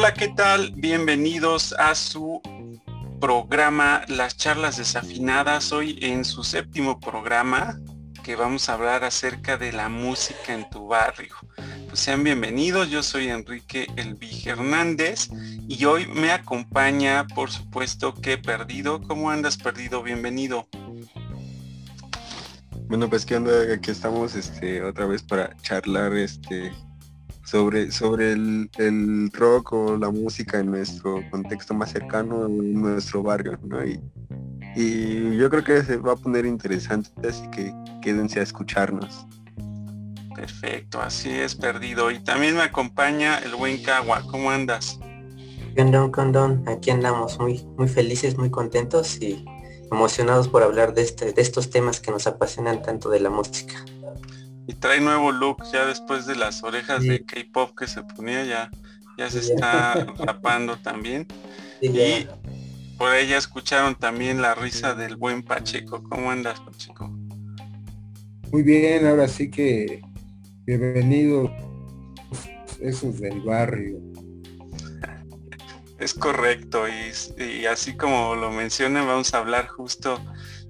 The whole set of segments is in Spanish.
Hola, ¿qué tal? Bienvenidos a su programa Las charlas desafinadas. Hoy en su séptimo programa que vamos a hablar acerca de la música en tu barrio. Pues sean bienvenidos, yo soy Enrique Elvi Hernández y hoy me acompaña, por supuesto, que Perdido. ¿Cómo andas, Perdido? Bienvenido. Bueno, pues que onda, aquí estamos este, otra vez para charlar este, sobre, sobre el, rock o la música en nuestro contexto más cercano, en nuestro barrio, ¿no? Y, y yo creo que se va a poner interesante, así que quédense a escucharnos. Perfecto, así es, perdido. Y también me acompaña el buen Cagua. ¿Cómo andas? Condón, condón. Aquí andamos muy, muy felices, muy contentos y emocionados por hablar de, este, de estos temas que nos apasionan tanto de la música. Y trae nuevo look ya después de las orejas de K-pop que se ponía, ya, ya se está rapando también. y por ella escucharon también la risa del buen Pacheco. ¿Cómo andas, Pacheco? Muy bien, ahora sí que bienvenidos esos del barrio. Es correcto, y, y, así como lo mencionan, vamos a hablar justo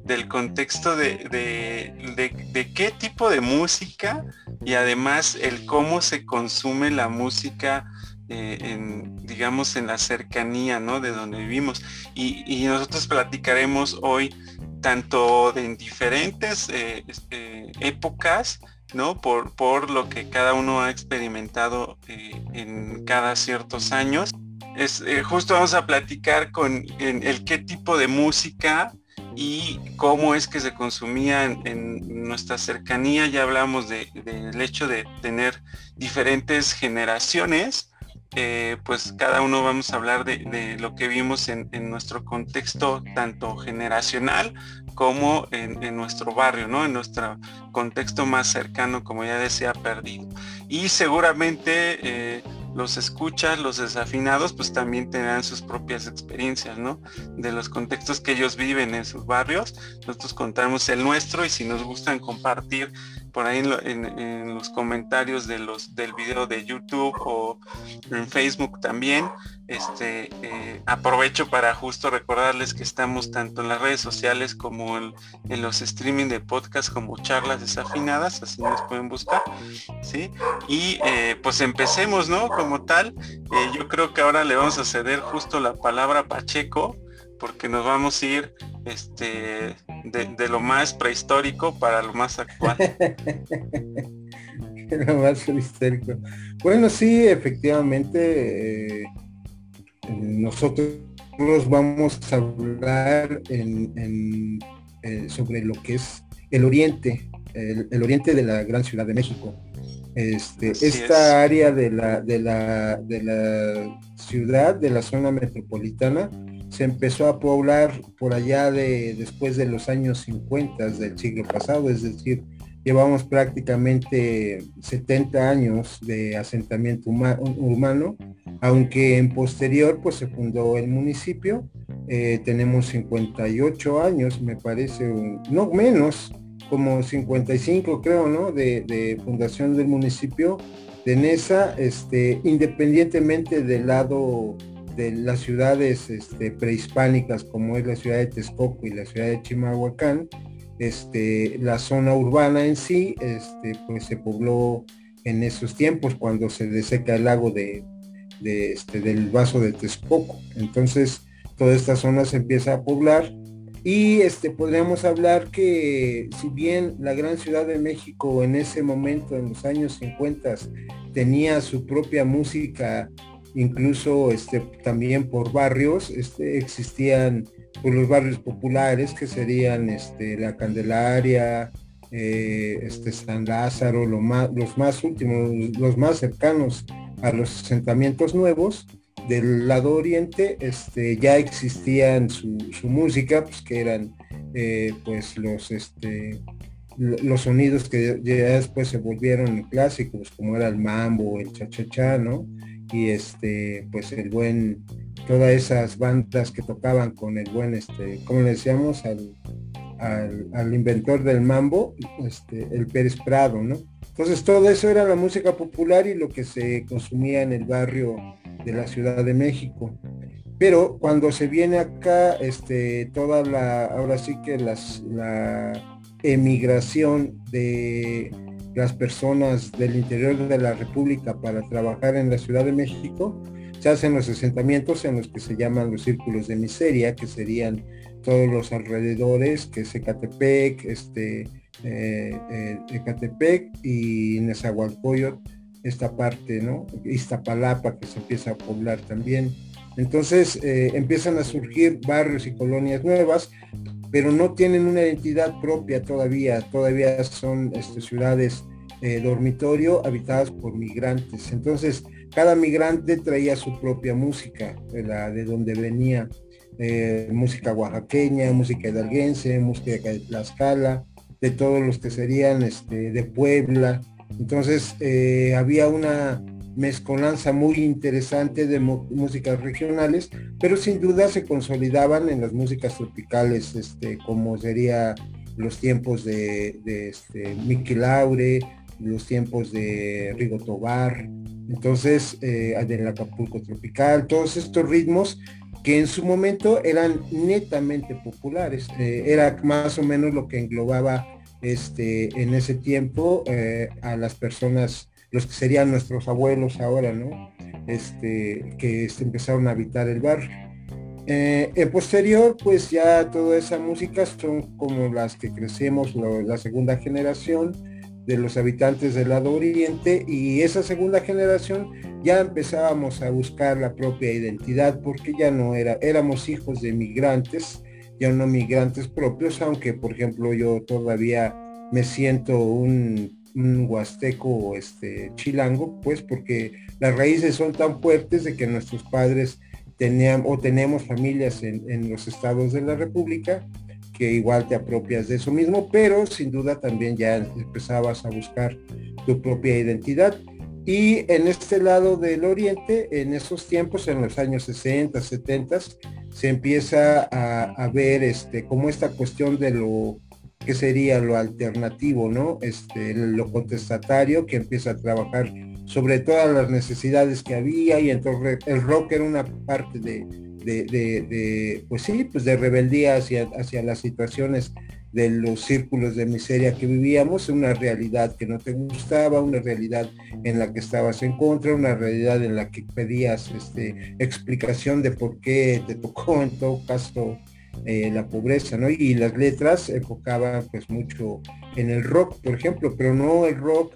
del contexto de, de, qué tipo de música y además el cómo se consume la música eh, en, digamos, en la cercanía, ¿no? De donde vivimos. Y, nosotros platicaremos hoy tanto de en diferentes eh, este, épocas, ¿no? Por, por lo que cada uno ha experimentado eh, en cada ciertos años. Es, justo vamos a platicar con el qué tipo de música y cómo es que se consumía en, nuestra cercanía. Ya hablamos del hecho de tener diferentes generaciones. Eh, pues cada uno vamos a hablar de, lo que vimos en, nuestro contexto tanto generacional como en, nuestro barrio, ¿no? En nuestro contexto más cercano, como ya decía, perdido. Y seguramente eh, los escuchas, los desafinados, pues también tendrán sus propias experiencias, ¿no? De los contextos que ellos viven en sus barrios. Nosotros contamos el nuestro y si nos gustan compartir por ahí en, los comentarios de los del video de YouTube o en Facebook también. Este eh, aprovecho para justo recordarles que estamos tanto en las redes sociales como en, los streaming de podcast como charlas desafinadas, así nos pueden buscar, ¿sí? Y eh, pues empecemos, ¿no? Como tal, eh, yo creo que ahora le vamos a ceder justo la palabra a Pacheco porque nos vamos a ir este, de, lo más prehistórico para lo más actual. lo más prehistórico. Bueno, sí, efectivamente, eh, nosotros vamos a hablar en, eh, sobre lo que es el oriente, el, oriente de la gran ciudad de México. Este, esta área de la, de, la, de la ciudad, de la zona metropolitana, se empezó a poblar por allá de después de los años 50 del siglo pasado, es decir, llevamos prácticamente 70 años de asentamiento humano, aunque en posterior pues se fundó el municipio, eh, tenemos 58 años, me parece, no menos, como 55 creo, ¿no? De, de fundación del municipio de Nesa, este, independientemente del lado de las ciudades este, prehispánicas como es la ciudad de Texcoco y la ciudad de Chimalhuacán, este, la zona urbana en sí, este, pues se pobló en esos tiempos cuando se deseca el lago de, este, del vaso de Texcoco. Entonces, toda esta zona se empieza a poblar y este, podríamos hablar que si bien la gran ciudad de México en ese momento, en los años 50, tenía su propia música incluso este, también por barrios, este, existían pues, los barrios populares que serían este, la Candelaria, eh, este, San Lázaro, lo más, los más últimos, los más cercanos a los asentamientos nuevos. Del lado oriente este, ya existían su, música, pues que eran eh, pues los, este, los sonidos que ya después se volvieron clásicos, como era el mambo, el cha-cha-cha, ¿no? Y este pues el buen todas esas bandas que tocaban con el buen este como le decíamos al, al, inventor del mambo este el Pérez Prado no entonces todo eso era la música popular y lo que se consumía en el barrio de la Ciudad de México. Pero cuando se viene acá, este, toda la, ahora sí que las, la emigración de las personas del interior de la República para trabajar en la Ciudad de México, se hacen los asentamientos en los que se llaman los círculos de miseria, que serían todos los alrededores, que es Ecatepec, este, eh, eh, Ecatepec y Nezahualcóyotl, esta parte, ¿no? Iztapalapa, que se empieza a poblar también. Entonces eh, empiezan a surgir barrios y colonias nuevas, pero no tienen una identidad propia todavía, todavía son este, ciudades dormitorio habitadas por migrantes. Entonces, cada migrante traía su propia música, de, la, de donde venía, música oaxaqueña, música hidalguense, música de Tlaxcala, de todos los que serían este, de Puebla. Entonces eh, había una mezcolanza muy interesante de músicas regionales, pero sin duda se consolidaban en las músicas tropicales, este, como sería los tiempos de, de este, Miki Laure, los tiempos de Rigo Tobar, entonces eh, del Acapulco Tropical, todos estos ritmos que en su momento eran netamente populares. Eh, era más o menos lo que englobaba este, en ese tiempo eh, a las personas, los que serían nuestros abuelos ahora, ¿no? Este, que este, empezaron a habitar el barrio. Eh, en posterior, pues ya toda esa música son como las que crecemos, la segunda generación, de los habitantes del lado oriente y esa segunda generación ya empezábamos a buscar la propia identidad porque ya no era, éramos hijos de migrantes, ya no migrantes propios, aunque por ejemplo yo todavía me siento un, huasteco este, chilango, pues porque las raíces son tan fuertes de que nuestros padres tenían o tenemos familias en, los estados de la República que igual te apropias de eso mismo, pero sin duda también ya empezabas a buscar tu propia identidad. Y en este lado del oriente, en esos tiempos, en los años 60, 70, se empieza a, ver este, como esta cuestión de lo que sería lo alternativo, ¿no? Este, lo contestatario que empieza a trabajar sobre todas las necesidades que había y entonces el rock era una parte de, de, pues sí, pues de rebeldía hacia, hacia las situaciones de los círculos de miseria que vivíamos, una realidad que no te gustaba, una realidad en la que estabas en contra, una realidad en la que pedías este, explicación de por qué te tocó en todo caso eh, la pobreza, ¿no? Y las letras enfocaban pues mucho en el rock, por ejemplo, pero no el rock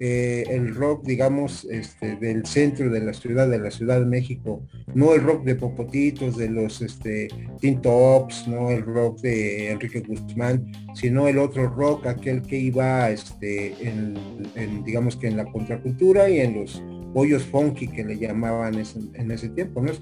eh, el rock, digamos, este, del centro de la ciudad, de la Ciudad de México, no el rock de Popotitos, de los este, Teen Tops, no el rock de Enrique Guzmán, sino el otro rock, aquel que iba este, en, digamos que en la contracultura y en los hoyos funky que le llamaban en ese tiempo, ¿no?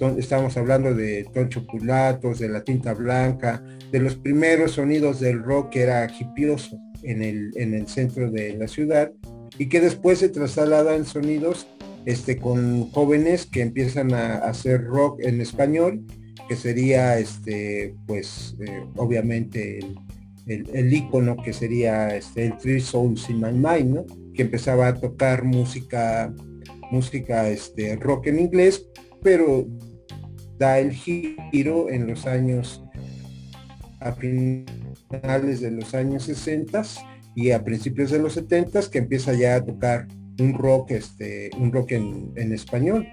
Estamos hablando de Toncho Pulatos, de la tinta blanca, de los primeros sonidos del rock que era hipioso en el, en el centro de la ciudad y que después se traslada en sonidos este, con jóvenes que empiezan a, hacer rock en español, que sería este, pues eh, obviamente el, el, icono que sería este, el Three Souls in My Mind, que empezaba a tocar música, música este, rock en inglés, pero da el giro en los años a finales de los años 60 y a principios de los 70 que empieza ya a tocar un rock, este, un rock en, español.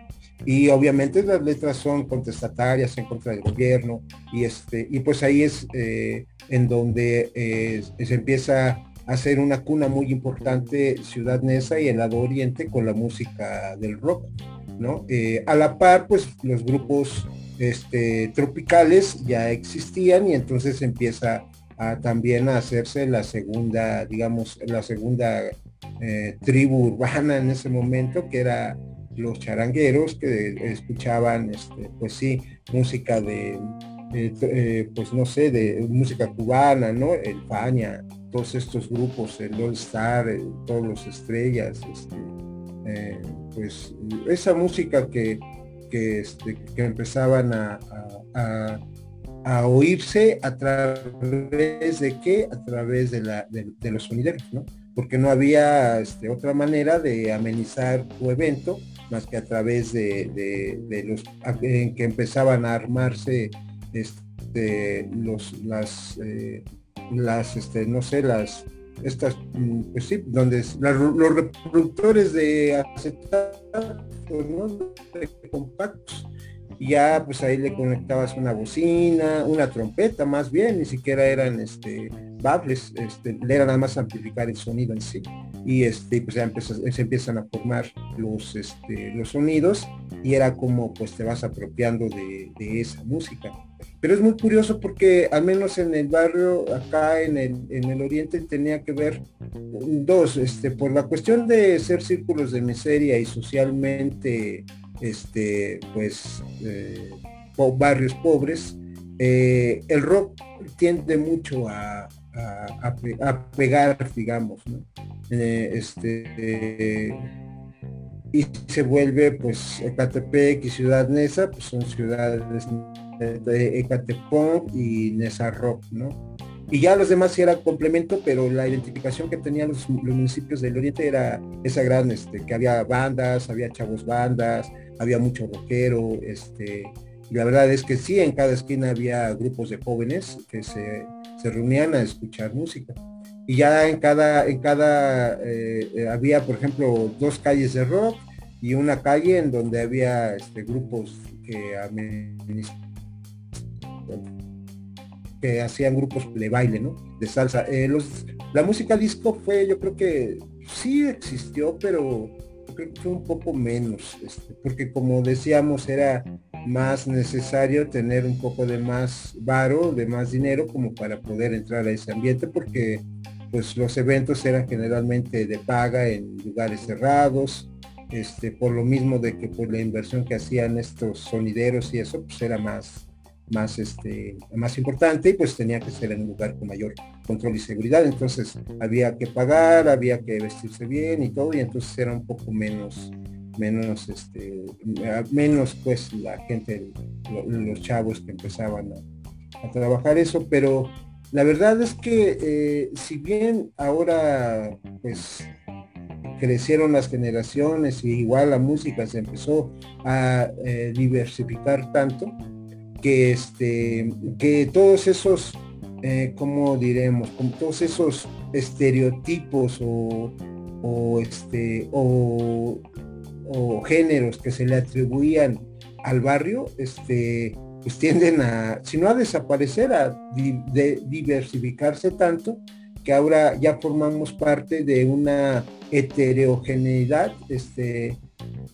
Y obviamente las letras son contestatarias en contra del gobierno y este y pues ahí es eh, en donde eh, se empieza a hacer una cuna muy importante Ciudad Neza y el lado oriente con la música del rock, Eh, a la par, pues los grupos este, tropicales ya existían y entonces empieza a, también a hacerse la segunda, digamos, la segunda eh, tribu urbana en ese momento, que era los charangueros que escuchaban, este, pues sí, música de, eh, pues no sé, de música cubana, ¿no? El Paña, todos estos grupos, el All Star, todos los estrellas, este, eh, pues esa música que, que, este, que empezaban a, a, oírse a través de qué? A través de, la, de, los sonideros, ¿no? porque no había este, otra manera de amenizar tu evento más que a través de, los en que empezaban a armarse este, los las eh, las este, no sé las estas mm, pues sí donde los reproductores de acetato ¿no? de compactos ya pues ahí le conectabas una bocina, una trompeta más bien, ni siquiera eran este baffles, este, era nada más amplificar el sonido en sí. Y este, pues ya se empiezan a formar los, este, los sonidos y era como pues te vas apropiando de, esa música. Pero es muy curioso porque al menos en el barrio, acá en el, en el oriente, tenía que ver dos, este, por la cuestión de ser círculos de miseria y socialmente este, pues, eh, barrios pobres, eh, el rock tiende mucho a, pegar, digamos, eh, este, y se vuelve, pues, Ecatepec y Ciudad Neza, pues son ciudades de Ecatepec y Neza Rock, ¿no? y ya los demás sí era complemento, pero la identificación que tenían los, municipios del oriente era esa gran, este, que había bandas, había chavos bandas, había mucho rockero, este, y la verdad es que sí, en cada esquina había grupos de jóvenes que se, reunían a escuchar música. Y ya en cada, en cada, eh, eh, había, por ejemplo, dos calles de rock y una calle en donde había este, grupos que hacían grupos de baile, ¿no? De salsa. Eh, los, la música disco fue, yo creo que sí existió, pero creo que fue un poco menos, este, porque como decíamos, era más necesario tener un poco de más varo, de más dinero, como para poder entrar a ese ambiente, porque pues los eventos eran generalmente de paga en lugares cerrados, este, por lo mismo de que pues la inversión que hacían estos sonideros y eso, pues era más, más, este, más importante y pues tenía que ser en un lugar con mayor control y seguridad. Entonces había que pagar, había que vestirse bien y todo y entonces era un poco menos menos este menos pues la gente los chavos que empezaban a, trabajar eso pero la verdad es que eh, si bien ahora pues crecieron las generaciones y igual la música se empezó a eh, diversificar tanto que, este, que todos esos, eh, como diremos, con todos esos estereotipos o, este, o, géneros que se le atribuían al barrio, este, pues tienden a, si no a desaparecer, a diversificarse tanto que ahora ya formamos parte de una heterogeneidad este,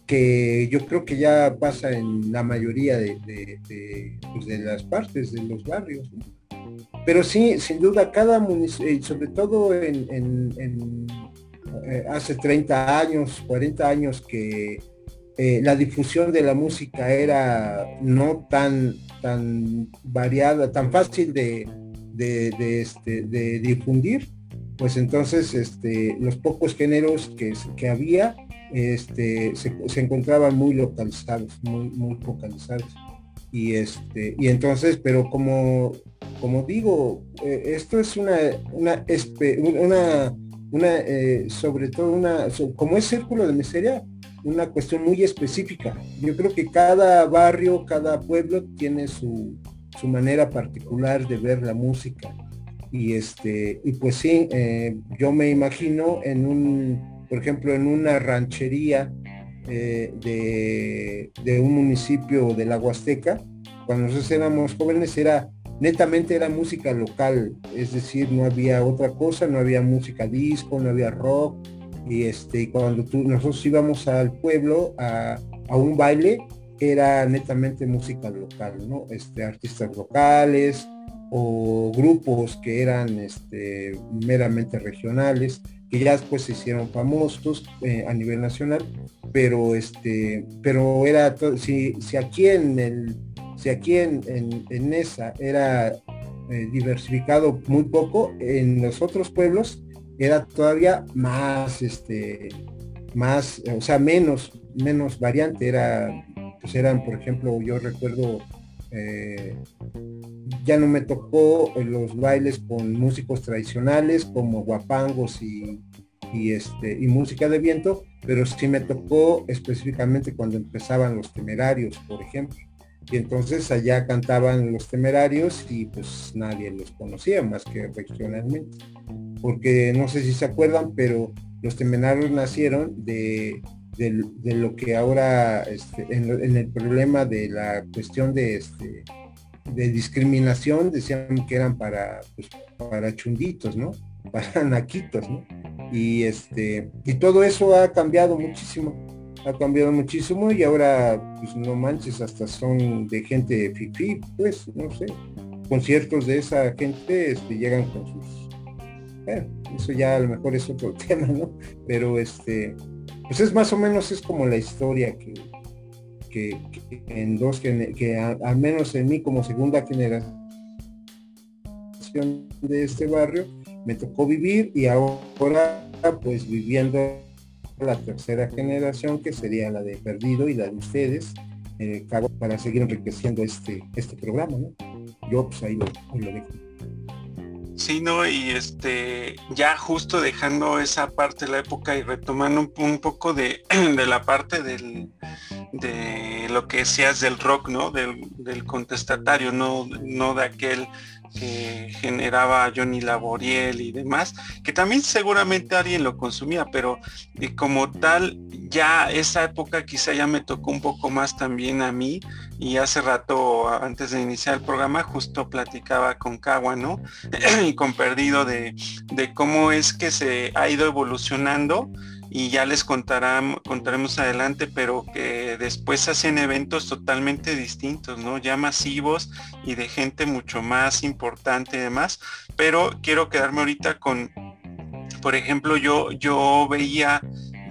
que yo creo que ya pasa en la mayoría de, pues, las partes de los barrios. Pero sí, sin duda, cada municipio, eh, sobre todo en, eh, hace 30 años, 40 años que eh, la difusión de la música era no tan, tan variada, tan fácil de, este, de difundir, pues entonces este, los pocos géneros que, que había este, se, encontraban muy localizados, muy, muy focalizados. Y, este, y entonces, pero como, como digo, eh, esto es una, una, una, una eh, sobre todo una, como es círculo de miseria, una cuestión muy específica. Yo creo que cada barrio, cada pueblo tiene su, su manera particular de ver la música. Y este, y pues sí, eh, yo me imagino en un por ejemplo, en una ranchería eh, de, un municipio de la Huasteca, cuando nosotros éramos jóvenes era netamente era música local, es decir, no había otra cosa, no había música disco, no había rock, y este, cuando tú, nosotros íbamos al pueblo a, un baile, era netamente música local, ¿no? Este, artistas locales o grupos que eran este, meramente regionales que ya después se hicieron famosos eh, a nivel nacional, pero este, pero era si, si aquí en el, si aquí en, en, esa era eh, diversificado muy poco, en los otros pueblos era todavía más este más, o sea, menos, menos variante, era, pues eran, por ejemplo, yo recuerdo eh, ya no me tocó los bailes con músicos tradicionales como guapangos y, y, este, y música de viento, pero sí me tocó específicamente cuando empezaban los temerarios, por ejemplo. Y entonces allá cantaban los temerarios y pues nadie los conocía más que regionalmente. Porque no sé si se acuerdan, pero los temerarios nacieron de, de, lo que ahora este, en, el problema de la cuestión de, este, de discriminación decían que eran para, pues, para chunditos, ¿no? Para naquitos. Y este, y todo eso ha cambiado muchísimo ha cambiado muchísimo y ahora, pues no manches, hasta son de gente fifi, pues, no sé, conciertos de esa gente este, llegan con sus, bueno, eso ya a lo mejor es otro tema, ¿no? Pero este, pues es más o menos es como la historia que, que, en dos, que, al menos en mí como segunda generación de este barrio, me tocó vivir y ahora pues viviendo la tercera generación, que sería la de Perdido y la de ustedes, eh, para seguir enriqueciendo este, este programa, ¿no? Yo pues ahí lo, dejo. Sí, no, y este, ya justo dejando esa parte de la época y retomando un, poco de, la parte del, de lo que decías del rock, ¿no? Del, del contestatario, no, no de aquel que generaba Johnny Laboriel y demás, que también seguramente alguien lo consumía, pero eh, como tal, ya esa época quizá ya me tocó un poco más también a mí y hace rato, antes de iniciar el programa, justo platicaba con Kawa, ¿no? y con Perdido de, de cómo es que se ha ido evolucionando y ya les contaremos adelante, pero que después hacen eventos totalmente distintos, ¿no? Ya masivos y de gente mucho más importante y demás. Pero quiero quedarme ahorita con, por ejemplo, yo, yo veía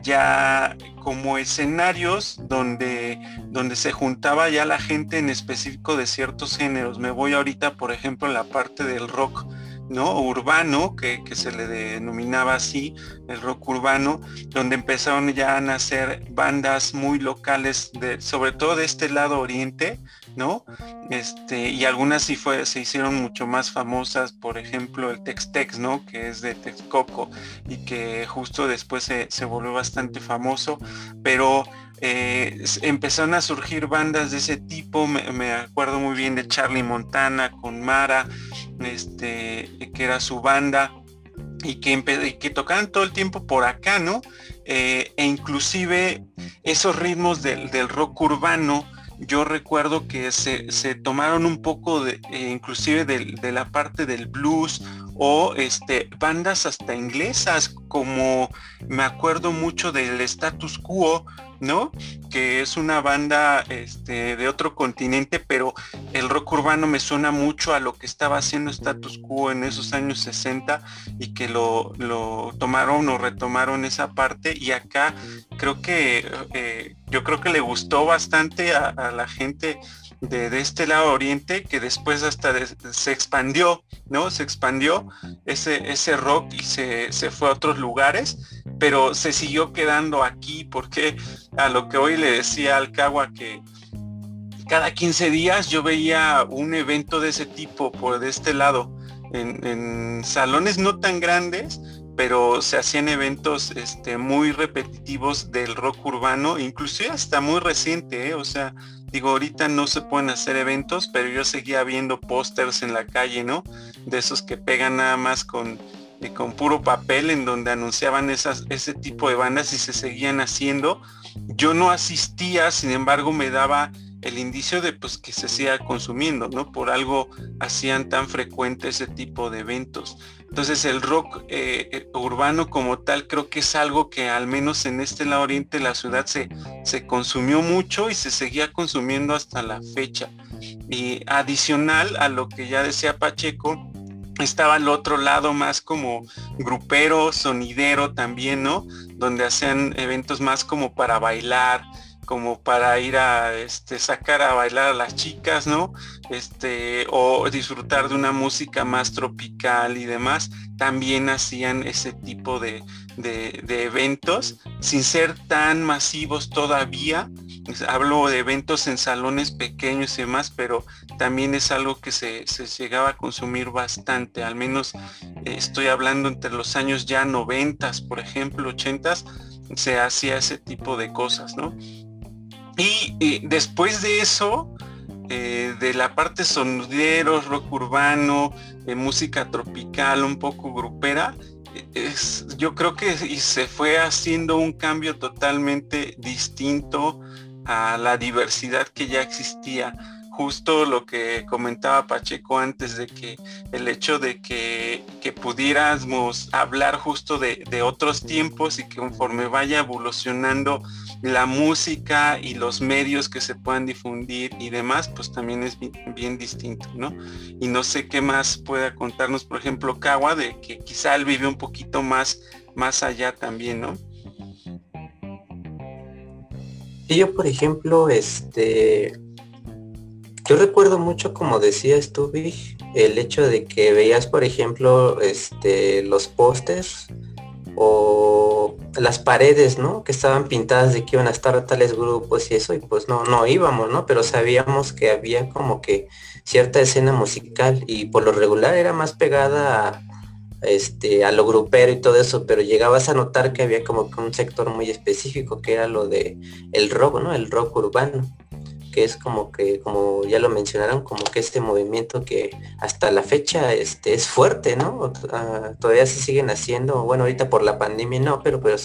ya como escenarios donde, donde se juntaba ya la gente en específico de ciertos géneros. Me voy ahorita, por ejemplo, en la parte del rock ¿no? urbano, que, se le denominaba así, el rock urbano, donde empezaron ya a nacer bandas muy locales, de, sobre todo de este lado oriente, ¿no? Este, y algunas sí fue, se hicieron mucho más famosas, por ejemplo, el Tex-Tex, ¿no? Que es de Texcoco y que justo después se, se volvió bastante famoso, pero eh, empezaron a surgir bandas de ese tipo, me, acuerdo muy bien de Charlie Montana con Mara, este, que era su banda, y que, que tocaban todo el tiempo por acá, ¿no? Eh, e inclusive esos ritmos del, rock urbano, yo recuerdo que se, tomaron un poco de, eh, inclusive de, la parte del blues o este, bandas hasta inglesas, como me acuerdo mucho del status quo, ¿no? Que es una banda este, de otro continente, pero el rock urbano me suena mucho a lo que estaba haciendo Status Quo en esos años 60 y que lo, tomaron o retomaron esa parte y acá creo que eh, yo creo que le gustó bastante a la gente de, este lado oriente que después hasta se expandió, ¿no? Se expandió ese, ese rock y se, fue a otros lugares, pero se siguió quedando aquí porque a lo que hoy le decía al Cagua que cada 15 días yo veía un evento de ese tipo por de este lado, en, salones no tan grandes, pero se hacían eventos este, muy repetitivos del rock urbano, inclusive hasta muy reciente, ¿eh? o sea, Digo, ahorita no se pueden hacer eventos, pero yo seguía viendo pósters en la calle, ¿no? De esos que pegan nada más con, eh, con puro papel en donde anunciaban esas, ese tipo de bandas y se seguían haciendo. Yo no asistía, sin embargo, me daba el indicio de pues que se siga consumiendo, ¿no? Por algo hacían tan frecuente ese tipo de eventos. Entonces el rock eh, eh, urbano como tal creo que es algo que al menos en este lado oriente de la ciudad se, se consumió mucho y se seguía consumiendo hasta la fecha. Y adicional a lo que ya decía Pacheco, estaba al otro lado más como grupero, sonidero también, ¿no? Donde hacían eventos más como para bailar, como para ir a este, sacar a bailar a las chicas, ¿no? Este, o disfrutar de una música más tropical y demás, también hacían ese tipo de, de, eventos, sin ser tan masivos todavía, hablo de eventos en salones pequeños y demás, pero también es algo que se, llegaba a consumir bastante, al menos eh, estoy hablando entre los años ya noventas, por ejemplo, ochentas, se hacía ese tipo de cosas, ¿no? Y, después de eso, eh, de la parte sonoros, rock urbano, de música tropical, un poco grupera, es, yo creo que se fue haciendo un cambio totalmente distinto a la diversidad que ya existía. Justo lo que comentaba Pacheco antes de que el hecho de que, pudiéramos hablar justo de, de, otros tiempos y que conforme vaya evolucionando la música y los medios que se puedan difundir y demás, pues también es bien, distinto, ¿no? Y no sé qué más pueda contarnos, por ejemplo, Kawa, de que quizá él vive un poquito más, más allá también, ¿no? Y yo, por ejemplo, este, yo recuerdo mucho, como decías tú, el hecho de que veías, por ejemplo, este, los pósters o las paredes, ¿no? Que estaban pintadas de que iban a estar tales grupos y eso, y pues no, no íbamos, ¿no? Pero sabíamos que había como que cierta escena musical y por lo regular era más pegada a, este, a lo grupero y todo eso, pero llegabas a notar que había como que un sector muy específico que era lo de el rock, ¿no? El rock urbano que es como que, como ya lo mencionaron, como que este movimiento que hasta la fecha este, es fuerte, ¿no? Ah, todavía se siguen haciendo, bueno, ahorita por la pandemia no, pero, pero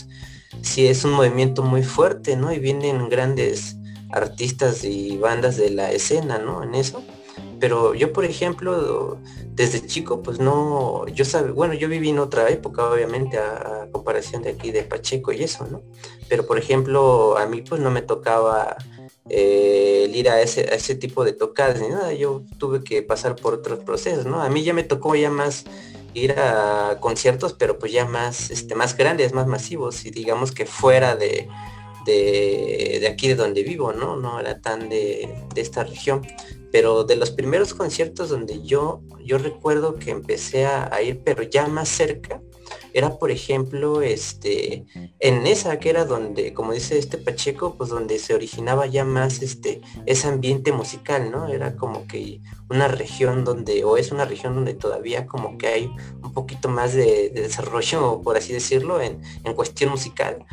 sí es un movimiento muy fuerte, ¿no? Y vienen grandes artistas y bandas de la escena, ¿no? En eso. Pero yo, por ejemplo, desde chico, pues no, yo sabe, bueno, yo viví en otra época, obviamente, a comparación de aquí de Pacheco y eso, ¿no? Pero, por ejemplo, a mí pues no me tocaba eh, el ir a ese, ese tipo de tocadas ni nada, yo tuve que pasar por otros procesos, ¿no? A mí ya me tocó ya más ir a conciertos, pero pues ya más, este, más grandes, más masivos, y digamos que fuera de, de, aquí de donde vivo, ¿no? No era tan de, de, esta región. Pero de los primeros conciertos donde yo, yo recuerdo que empecé a ir, pero ya más cerca, era por ejemplo este en esa que era donde como dice este Pacheco pues donde se originaba ya más este ese ambiente musical no era como que una región donde o es una región donde todavía como que hay un poquito más de, desarrollo por así decirlo en, en cuestión musical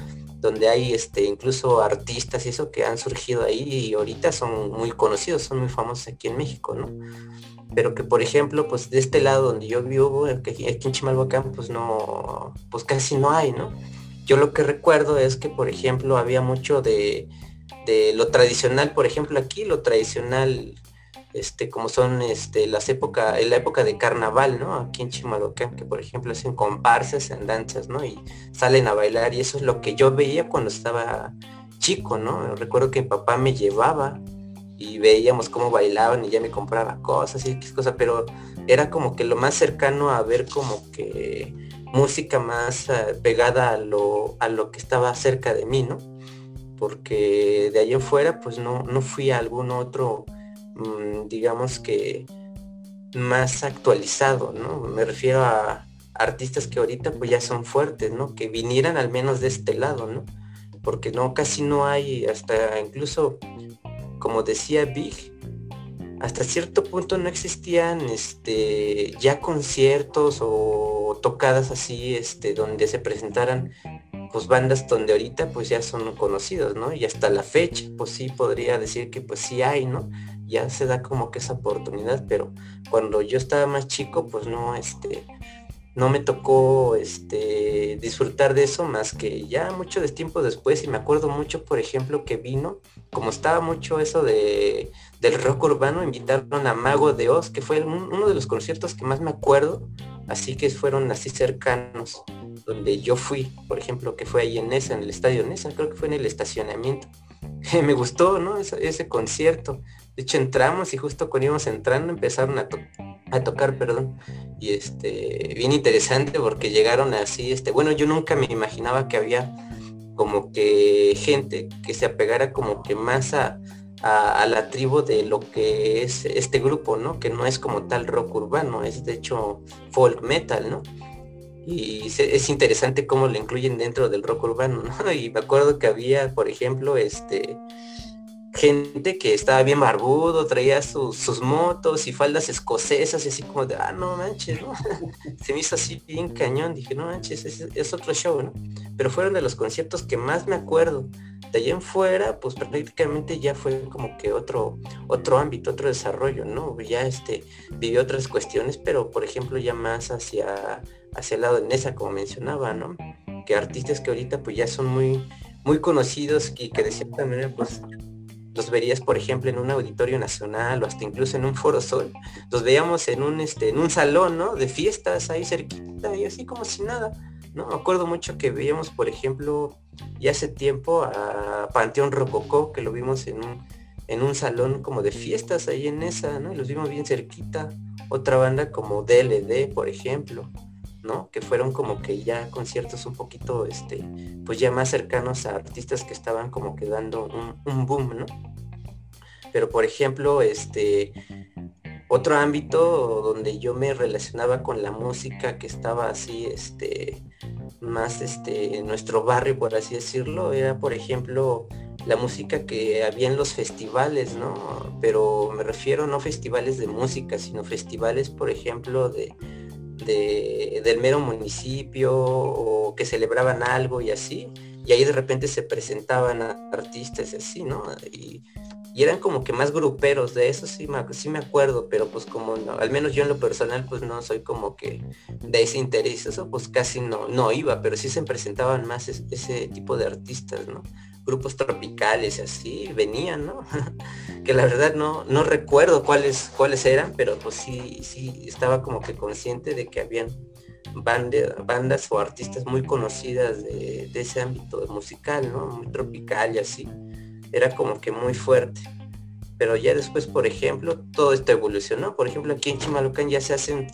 donde hay este incluso artistas y eso que han surgido ahí y ahorita son muy conocidos son muy famosos aquí en México no pero que por ejemplo, pues de este lado donde yo vivo, aquí en Chimalhuacán, pues no, pues casi no hay, ¿no? Yo lo que recuerdo es que, por ejemplo, había mucho de, lo tradicional, por ejemplo, aquí lo tradicional, este, como son este, las épocas, en la época de carnaval, ¿no? Aquí en Chimalhuacán, que por ejemplo hacen comparsas en danzas, ¿no? Y salen a bailar y eso es lo que yo veía cuando estaba chico, ¿no? Recuerdo que mi papá me llevaba y veíamos cómo bailaban y ya me compraba cosas y cosas, pero era como que lo más cercano a ver como que música más eh, pegada a lo, a lo que estaba cerca de mí, ¿no? Porque de ahí en fuera pues no, no fui a algún otro, digamos que más actualizado, ¿no? Me refiero a artistas que ahorita pues ya son fuertes, ¿no? Que vinieran al menos de este lado, ¿no? Porque no, casi no hay, hasta incluso como decía Big, hasta cierto punto no existían este, ya conciertos o tocadas así este, donde se presentaran pues bandas donde ahorita pues ya son conocidos, ¿no? Y hasta la fecha pues sí podría decir que pues sí hay, ¿no? Ya se da como que esa oportunidad, pero cuando yo estaba más chico pues no, este, no me tocó este, disfrutar de eso más que ya mucho de tiempo después y me acuerdo mucho, por ejemplo, que vino, como estaba mucho eso de, del rock urbano, invitaron a Mago de Oz, que fue uno de los conciertos que más me acuerdo, así que fueron así cercanos, donde yo fui, por ejemplo, que fue ahí en Nesa, en el estadio Nesa, creo que fue en el estacionamiento. me gustó, ¿no? ese concierto. De hecho, entramos y justo cuando íbamos entrando empezaron a, tocar, perdón. Y este, bien interesante porque llegaron así, este, bueno, yo nunca me imaginaba que había como que gente que se apegara como que más a, a, la tribu de lo que es este grupo, ¿no? Que no es como tal rock urbano, es de hecho folk metal, ¿no? Y es interesante cómo lo incluyen dentro del rock urbano, ¿no? Y me acuerdo que había, por ejemplo, este, gente que estaba bien barbudo, traía sus, motos y faldas escocesas y así como de, ah, no manches, ¿no? Se me hizo así bien cañón, dije, no manches, es, otro show, ¿no? Pero fueron de los conciertos que más me acuerdo. De allá en fuera, pues prácticamente ya fue como que otro, otro ámbito, otro desarrollo, ¿no? Ya este, vivió otras cuestiones, pero por ejemplo ya más hacia, hacia el lado de Nesa, como mencionaba, ¿no? Que artistas que ahorita pues ya son muy, muy conocidos y que de cierta manera pues los verías, por ejemplo, en un auditorio nacional o hasta incluso en un foro sol. Los veíamos en un, este, en un salón, ¿no? De fiestas ahí cerquita y así como si nada. ¿no? Me acuerdo mucho que veíamos, por ejemplo, ya hace tiempo a Panteón Rococó, que lo vimos en un, en un salón como de fiestas ahí en esa, ¿no? Y los vimos bien cerquita. Otra banda como DLD, por ejemplo. ¿No? Que fueron como que ya conciertos un poquito, este, pues ya más cercanos a artistas que estaban como que dando un, boom, ¿no? Pero por ejemplo, este, otro ámbito donde yo me relacionaba con la música que estaba así, este, más este, en nuestro barrio, por así decirlo, era por ejemplo la música que había en los festivales, ¿no? Pero me refiero no festivales de música, sino festivales, por ejemplo, de, del mero municipio o que celebraban algo y así. Y ahí de repente se presentaban artistas y así, ¿no? Y, eran como que más gruperos, de eso sí me, sí me acuerdo, pero pues como no, al menos yo en lo personal pues no soy como que de ese interés, eso pues casi no, no iba, pero sí se presentaban más ese tipo de artistas, ¿no? Grupos tropicales y así venían, ¿no? que la verdad no, no recuerdo cuáles, cuáles eran, pero pues sí, sí estaba como que consciente de que habían bandas o artistas muy conocidas de, ese ámbito musical, ¿no? Muy tropical y así. Era como que muy fuerte. Pero ya después, por ejemplo, todo esto evolucionó. Por ejemplo, aquí en Chimalhuacán ya se hacen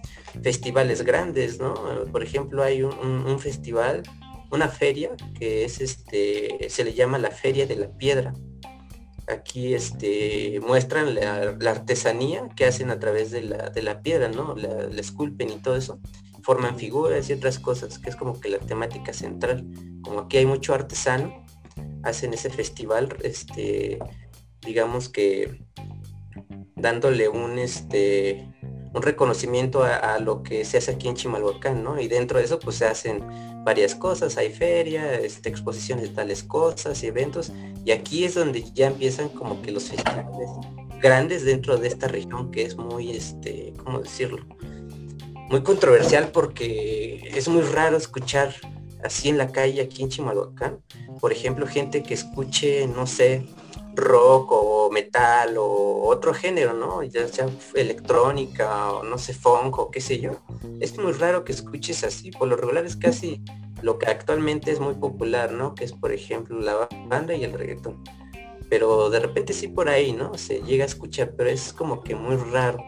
festivales grandes, ¿no? Por ejemplo, hay un festival una feria que es este, se le llama la Feria de la Piedra. Aquí este, muestran la, artesanía que hacen a través de la, piedra, ¿no? La, esculpen y todo eso. Forman figuras y otras cosas, que es como que la temática central. Como aquí hay mucho artesano, hacen ese festival, este, digamos que dándole un este un reconocimiento a, lo que se hace aquí en Chimalhuacán, ¿no? Y dentro de eso pues se hacen varias cosas, hay feria, este, exposiciones de tales cosas y eventos, y aquí es donde ya empiezan como que los festivales grandes dentro de esta región que es muy, este, ¿cómo decirlo? Muy controversial porque es muy raro escuchar así en la calle aquí en Chimalhuacán, por ejemplo, gente que escuche, no sé, rock o metal o otro género, ¿no? Ya sea electrónica o no sé, funk o qué sé yo. Es muy raro que escuches así, por lo regular es casi lo que actualmente es muy popular, ¿no? Que es por ejemplo la banda y el reggaetón. Pero de repente sí por ahí, ¿no? Se llega a escuchar, pero es como que muy raro.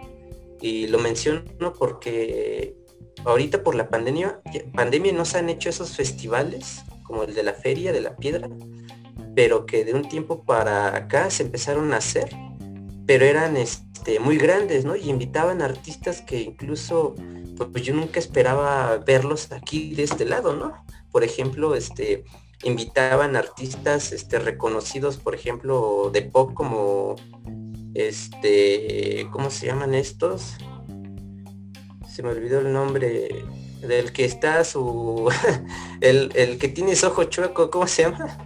Y lo menciono porque ahorita por la pandemia, pandemia no se han hecho esos festivales como el de la feria de la piedra pero que de un tiempo para acá se empezaron a hacer, pero eran este, muy grandes, ¿no? Y invitaban artistas que incluso pues yo nunca esperaba verlos aquí de este lado, ¿no? Por ejemplo, este invitaban artistas este, reconocidos, por ejemplo, de pop como este, ¿cómo se llaman estos? Se me olvidó el nombre del que está su el, el que tiene ojo chueco, ¿cómo se llama?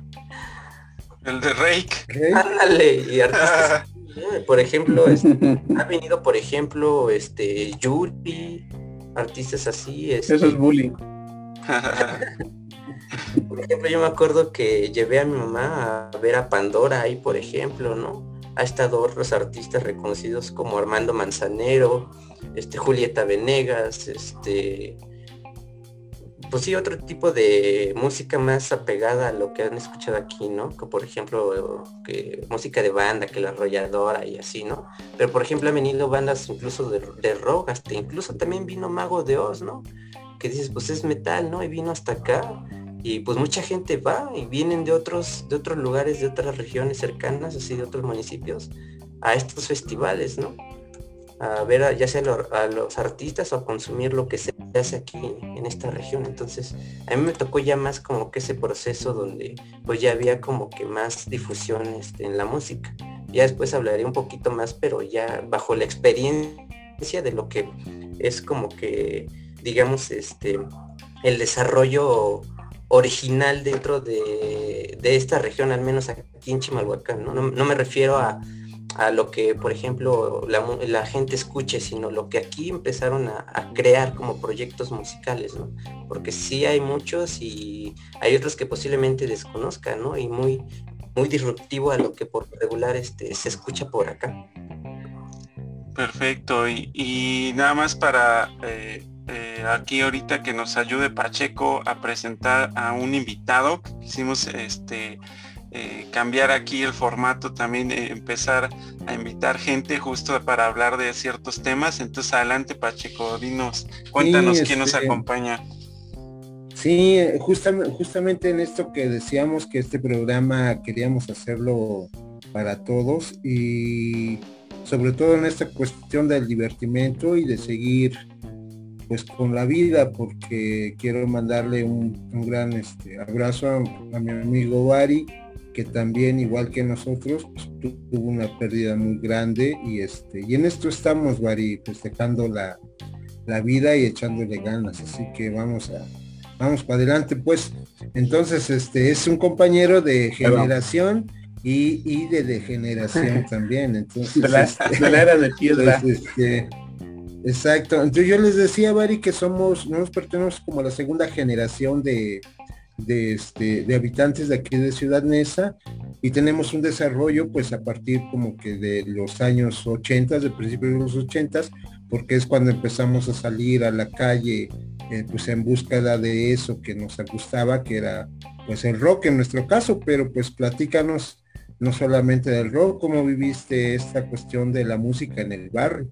El de Rake. Ándale, y artistas. por ejemplo, este, ha venido, por ejemplo, este Yuri, artistas así. Este, Eso es bullying. por ejemplo, yo me acuerdo que llevé a mi mamá a ver a Pandora ahí, por ejemplo, ¿no? Ha estado otros artistas reconocidos como Armando Manzanero, este Julieta Venegas, este pues sí, otro tipo de música más apegada a lo que han escuchado aquí, ¿no? Que por ejemplo, que música de banda, que la arrolladora y así, ¿no? Pero por ejemplo han venido bandas incluso de, de rock, hasta incluso también vino Mago de Oz, ¿no? Que dices, pues es metal, ¿no? Y vino hasta acá. Y pues mucha gente va y vienen de otros, de otros lugares, de otras regiones cercanas, así de otros municipios, a estos festivales, ¿no? A ver ya sea a los artistas o a consumir lo que se hace aquí en esta región. Entonces, a mí me tocó ya más como que ese proceso donde pues ya había como que más difusión este, en la música. Ya después hablaré un poquito más, pero ya bajo la experiencia de lo que es como que, digamos, este, el desarrollo original dentro de, esta región, al menos aquí en Chimalhuacán. No, no, me refiero a, lo que, por ejemplo, la, gente escuche, sino lo que aquí empezaron a, crear como proyectos musicales, ¿no? Porque sí hay muchos y hay otros que posiblemente desconozcan, ¿no? Y muy, muy disruptivo a lo que por regular este, se escucha por acá. Perfecto, y, nada más para eh, eh, aquí ahorita que nos ayude Pacheco a presentar a un invitado. Quisimos este, eh, cambiar aquí el formato, también eh, empezar a invitar gente justo para hablar de ciertos temas. Entonces adelante Pacheco, dinos, cuéntanos quién nos este, acompaña. Sí, justamente, justamente en esto que decíamos que este programa queríamos hacerlo para todos y sobre todo en esta cuestión del divertimento y de seguir pues con la vida porque quiero mandarle un, gran este, abrazo a, mi amigo Bari que también igual que nosotros pues, tuvo una pérdida muy grande y este y en esto estamos Bari festejando la, la vida y echándole ganas. Así que vamos a vamos para adelante pues. Entonces este es un compañero de generación y, de degeneración también. Entonces de la, este, era de piedra. pues, este, Exacto. Entonces yo les decía, Bari, que somos, nos pertenecemos como a la segunda generación de, de, este, de habitantes de aquí de Ciudad Neza y tenemos un desarrollo pues a partir como que de los años 80, de principios de los 80, porque es cuando empezamos a salir a la calle eh, pues en búsqueda de eso que nos gustaba, que era pues el rock en nuestro caso, pero pues platícanos no solamente del rock, cómo viviste esta cuestión de la música en el barrio.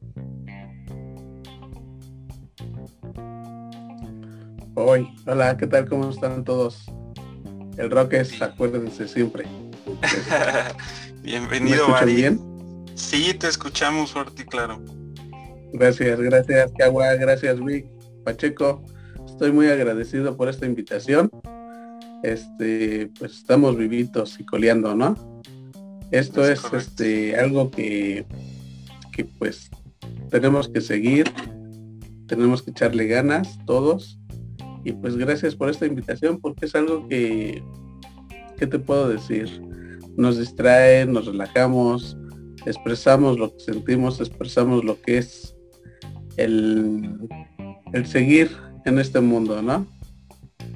Hoy, hola, ¿qué tal? ¿Cómo están todos? El rock es, acuérdense siempre. Bienvenido, ¿Me bien? Sí, te escuchamos fuerte y claro. Gracias, gracias, Cagua, gracias, Vic, Pacheco. Estoy muy agradecido por esta invitación. Este, pues estamos vivitos y coleando, ¿no? Esto es, este algo que, que pues tenemos que seguir, tenemos que echarle ganas todos y pues gracias por esta invitación porque es algo que, ¿qué te puedo decir? Nos distrae, nos relajamos, expresamos lo que sentimos, expresamos lo que es el, el seguir en este mundo, ¿no?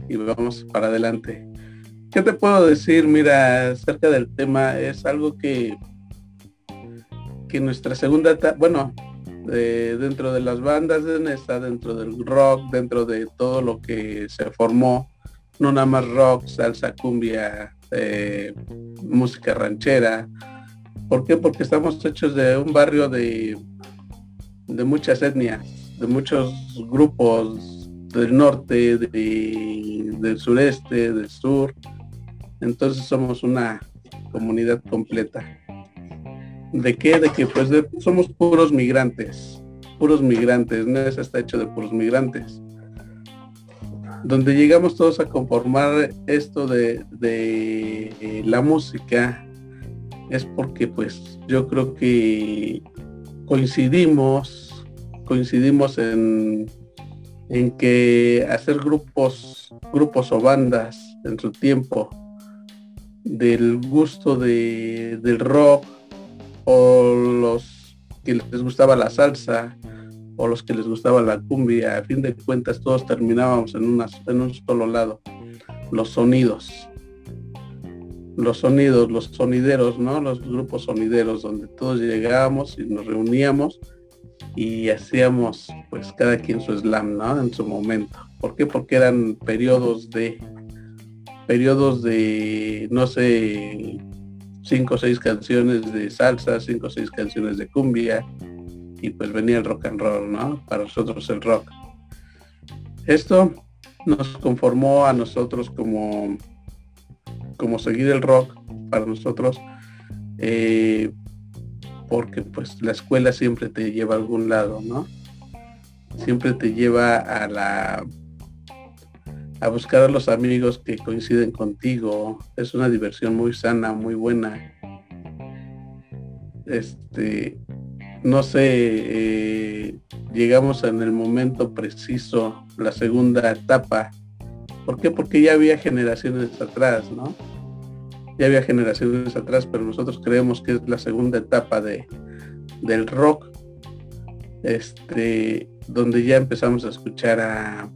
Y vamos para adelante. ¿Qué te puedo decir? Mira, acerca del tema, es algo que, que nuestra segunda etapa, dentro de las bandas Nesta, dentro del rock, dentro de todo lo que se formó, no nada más rock, salsa, cumbia, eh, música ranchera. ¿Por qué? Porque estamos hechos de un barrio de, de muchas etnias, de muchos grupos del norte, del sureste, del sur. Entonces somos una comunidad completa. ¿De qué? De que pues somos puros migrantes, puros migrantes, ¿no? está hecho de puros migrantes. Donde llegamos todos a conformar esto de, de la música es porque pues yo creo que coincidimos, coincidimos en, en que hacer grupos, grupos o bandas en su tiempo del gusto de, del rock, o los que les gustaba la salsa o los que les gustaba la cumbia, a fin de cuentas todos terminábamos en, una, en un solo lado, los sonidos. Los sonidos, los sonideros, ¿no? Los grupos sonideros donde todos llegábamos y nos reuníamos y hacíamos pues cada quien su slam, ¿no? En su momento. ¿Por qué? Porque eran periodos de periodos de no sé cinco o seis canciones de salsa, cinco o seis canciones de cumbia y pues venía el rock and roll, ¿no? Para nosotros el rock. Esto nos conformó a nosotros como, como seguir el rock para nosotros, eh, porque pues la escuela siempre te lleva a algún lado, ¿no? Siempre te lleva a la a buscar a los amigos que coinciden contigo. Es una diversión muy sana, muy buena. este, no sé, eh, llegamos en el momento preciso, la segunda etapa. ¿Por qué? Porque ya había generaciones atrás, ¿no? Ya había generaciones atrás, pero nosotros creemos que es la segunda etapa de, del rock, este, donde ya empezamos a escuchar a,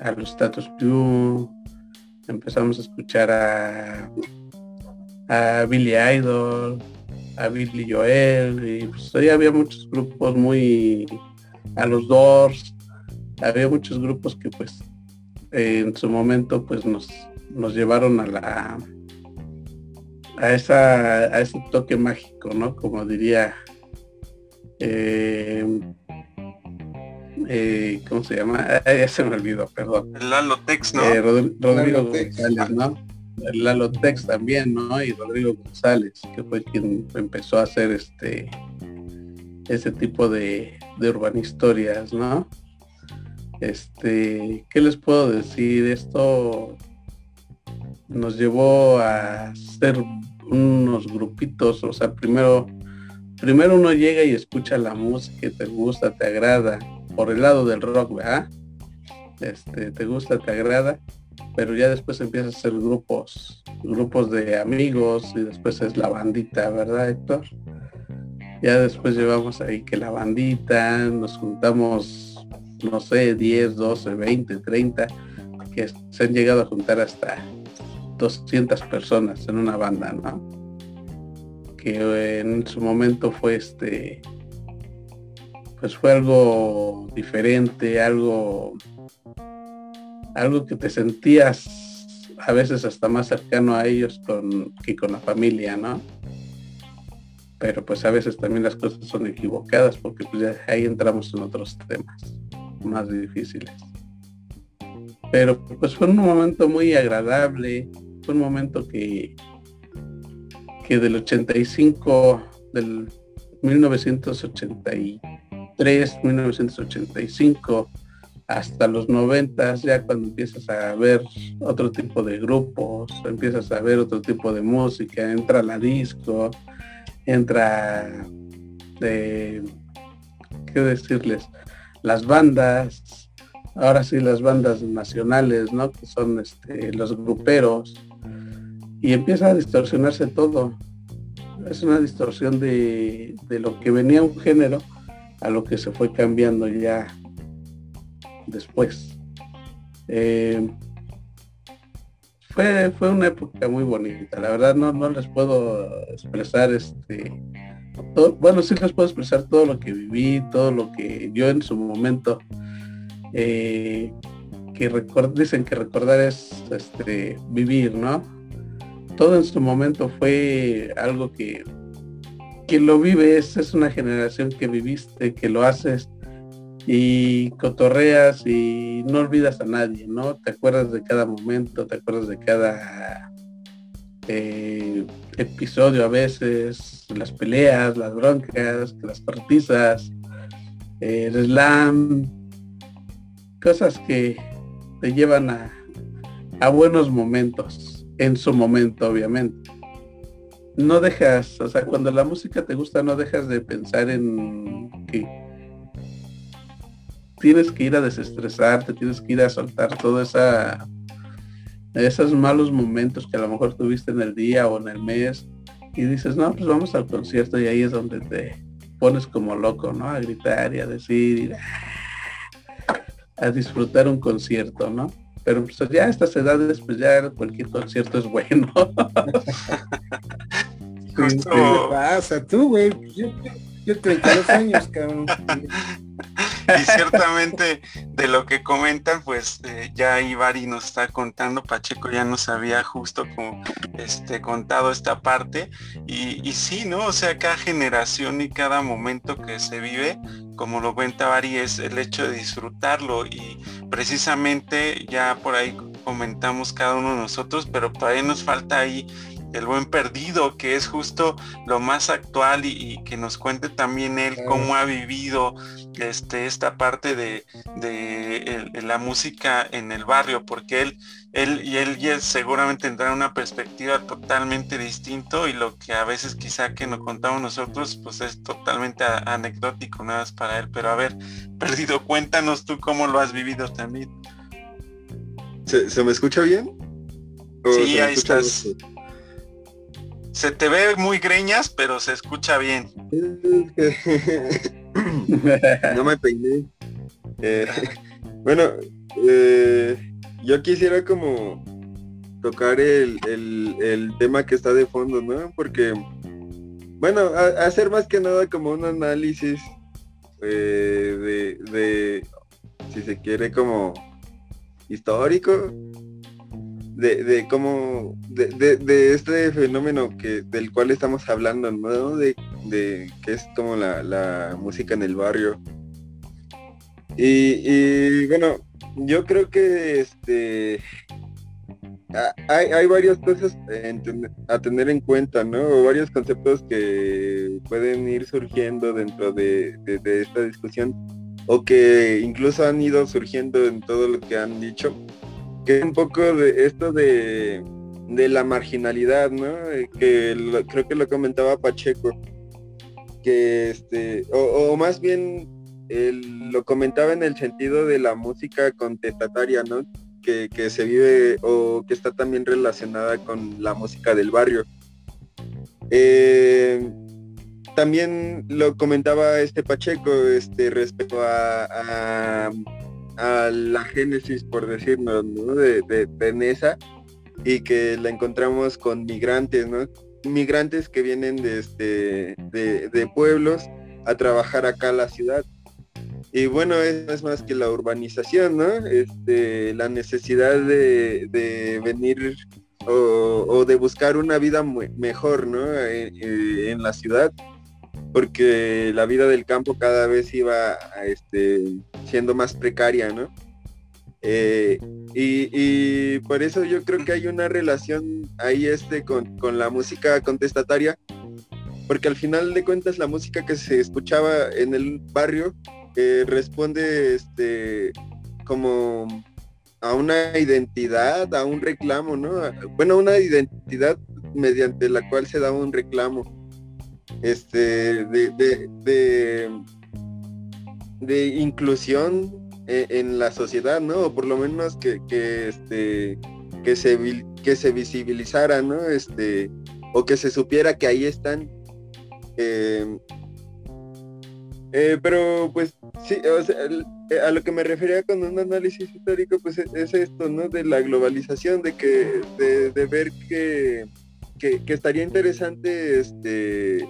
a los Status Quo, empezamos a escuchar a, a Billy Idol, a Billy Joel, y pues había muchos grupos muy a los Doors, había muchos grupos que pues en su momento pues nos, nos llevaron a la a esa a ese toque mágico, ¿no? Como diría eh, eh, ¿cómo se llama? Ah, ya se me olvidó, perdón. Lalo Tex, ¿no? Eh, Rodrigo González, ¿no? Lalo Tex también, ¿no? Y Rodrigo González, que fue quien empezó a hacer este ese tipo de, de urbanistorias, ¿no? Este, ¿qué les puedo decir? Esto nos llevó a hacer unos grupitos, o sea, primero, primero uno llega y escucha la música, te gusta, te agrada, por el lado del rock, ¿verdad? Este, te gusta, te agrada, pero ya después empiezas a hacer grupos, grupos de amigos y después es la bandita, ¿verdad, Héctor? Ya después llevamos ahí que la bandita, nos juntamos, no sé, 10, 12, 20, 30, que se han llegado a juntar hasta 200 personas en una banda, ¿no? Que en su momento fue este, pues fue algo diferente, algo, algo que te sentías a veces hasta más cercano a ellos con, que con la familia, ¿no? Pero pues a veces también las cosas son equivocadas porque pues ahí entramos en otros temas más difíciles. Pero pues fue un momento muy agradable, fue un momento que, que del 85, del 1980 1985 hasta los 90, ya cuando empiezas a ver otro tipo de grupos, empiezas a ver otro tipo de música, entra la disco, entra de, ¿qué decirles? Las bandas, ahora sí las bandas nacionales, ¿no? Que son este, los gruperos, y empieza a distorsionarse todo. Es una distorsión de, de lo que venía un género a lo que se fue cambiando ya después. Eh, fue, fue una época muy bonita, la verdad no, no les puedo expresar este bueno sí les puedo expresar todo lo que viví, todo lo que yo en su momento eh, que dicen que recordar es este vivir, ¿no? Todo en su momento fue algo que quien lo vive es, una generación que viviste, que lo haces y cotorreas y no olvidas a nadie, ¿no? Te acuerdas de cada momento, te acuerdas de cada eh, episodio a veces, las peleas, las broncas, las partizas, el slam, cosas que te llevan a, a buenos momentos, en su momento obviamente no dejas, o sea, cuando la música te gusta, no dejas de pensar en que tienes que ir a desestresarte, tienes que ir a soltar todo esa esos malos momentos que a lo mejor tuviste en el día o en el mes y dices, no, pues vamos al concierto y ahí es donde te pones como loco, ¿no? A gritar y a decir, a disfrutar un concierto, ¿no? Pero pues ya a estas edades, pues ya cualquier concierto es bueno. ¿Qué pasa? Tú, güey. Yo, yo 32 años, cabrón. y ciertamente de lo que comentan, pues eh, ya Ivari nos está contando, Pacheco ya nos había justo como este contado esta parte y, y sí, ¿no? O sea, cada generación y cada momento que se vive, como lo cuenta Vari, es el hecho de disfrutarlo y precisamente ya por ahí comentamos cada uno de nosotros, pero todavía nos falta ahí el buen perdido, que es justo lo más actual y, que nos cuente también él cómo ha vivido este, esta parte de, la música en el barrio, porque él, él y él ya seguramente tendrá una perspectiva totalmente distinto y lo que a veces quizá que nos contamos nosotros, pues es totalmente anecdótico nada más para él. Pero a ver, perdido, cuéntanos tú cómo lo has vivido también. ¿Se, me escucha bien? Sí, ahí estás. Se te ve muy greñas, pero se escucha bien. no me peiné. Eh, bueno, eh, yo quisiera como tocar el, tema que está de fondo, ¿no? Porque, bueno, hacer más que nada como un análisis eh, de, si se quiere, como histórico de, de cómo, de, este fenómeno que, del cual estamos hablando, ¿no? De, que es como la, música en el barrio. Y, bueno, yo creo que este hay, hay varias cosas a tener en cuenta, ¿no? Varios conceptos que pueden ir surgiendo dentro de, de esta discusión o que incluso han ido surgiendo en todo lo que han dicho que un poco de esto de, la marginalidad, ¿no? Eh, que creo que lo comentaba Pacheco, que este, o, más bien lo comentaba en el sentido de la música contestataria, ¿no? Que, se vive o que está también relacionada con la música del barrio. Eh, también lo comentaba este Pacheco este, respecto a la génesis, por decirlo, ¿no? de, de, Nesa y que la encontramos con migrantes, ¿no? Migrantes que vienen de, este, de, pueblos a trabajar acá a la ciudad. Y bueno, es más que la urbanización, ¿no? Este, la necesidad de, venir o, de buscar una vida mejor, ¿no? en la ciudad porque la vida del campo cada vez iba este, siendo más precaria, ¿no? Eh, y, por eso yo creo que hay una relación ahí este con, la música contestataria, porque al final de cuentas la música que se escuchaba en el barrio eh, responde este como a una identidad, a un reclamo, ¿no? Bueno, una identidad mediante la cual se da un reclamo este, de, de, inclusión e, en, la sociedad, ¿no? O por lo menos que, este, que, se, que se visibilizara, ¿no? Este, o que se supiera que ahí están. Em, eh, pero pues sí, eh, a lo que me refería con un análisis histórico, pues e, es, esto, ¿no? De la globalización, de que, de, ver que, que, estaría interesante este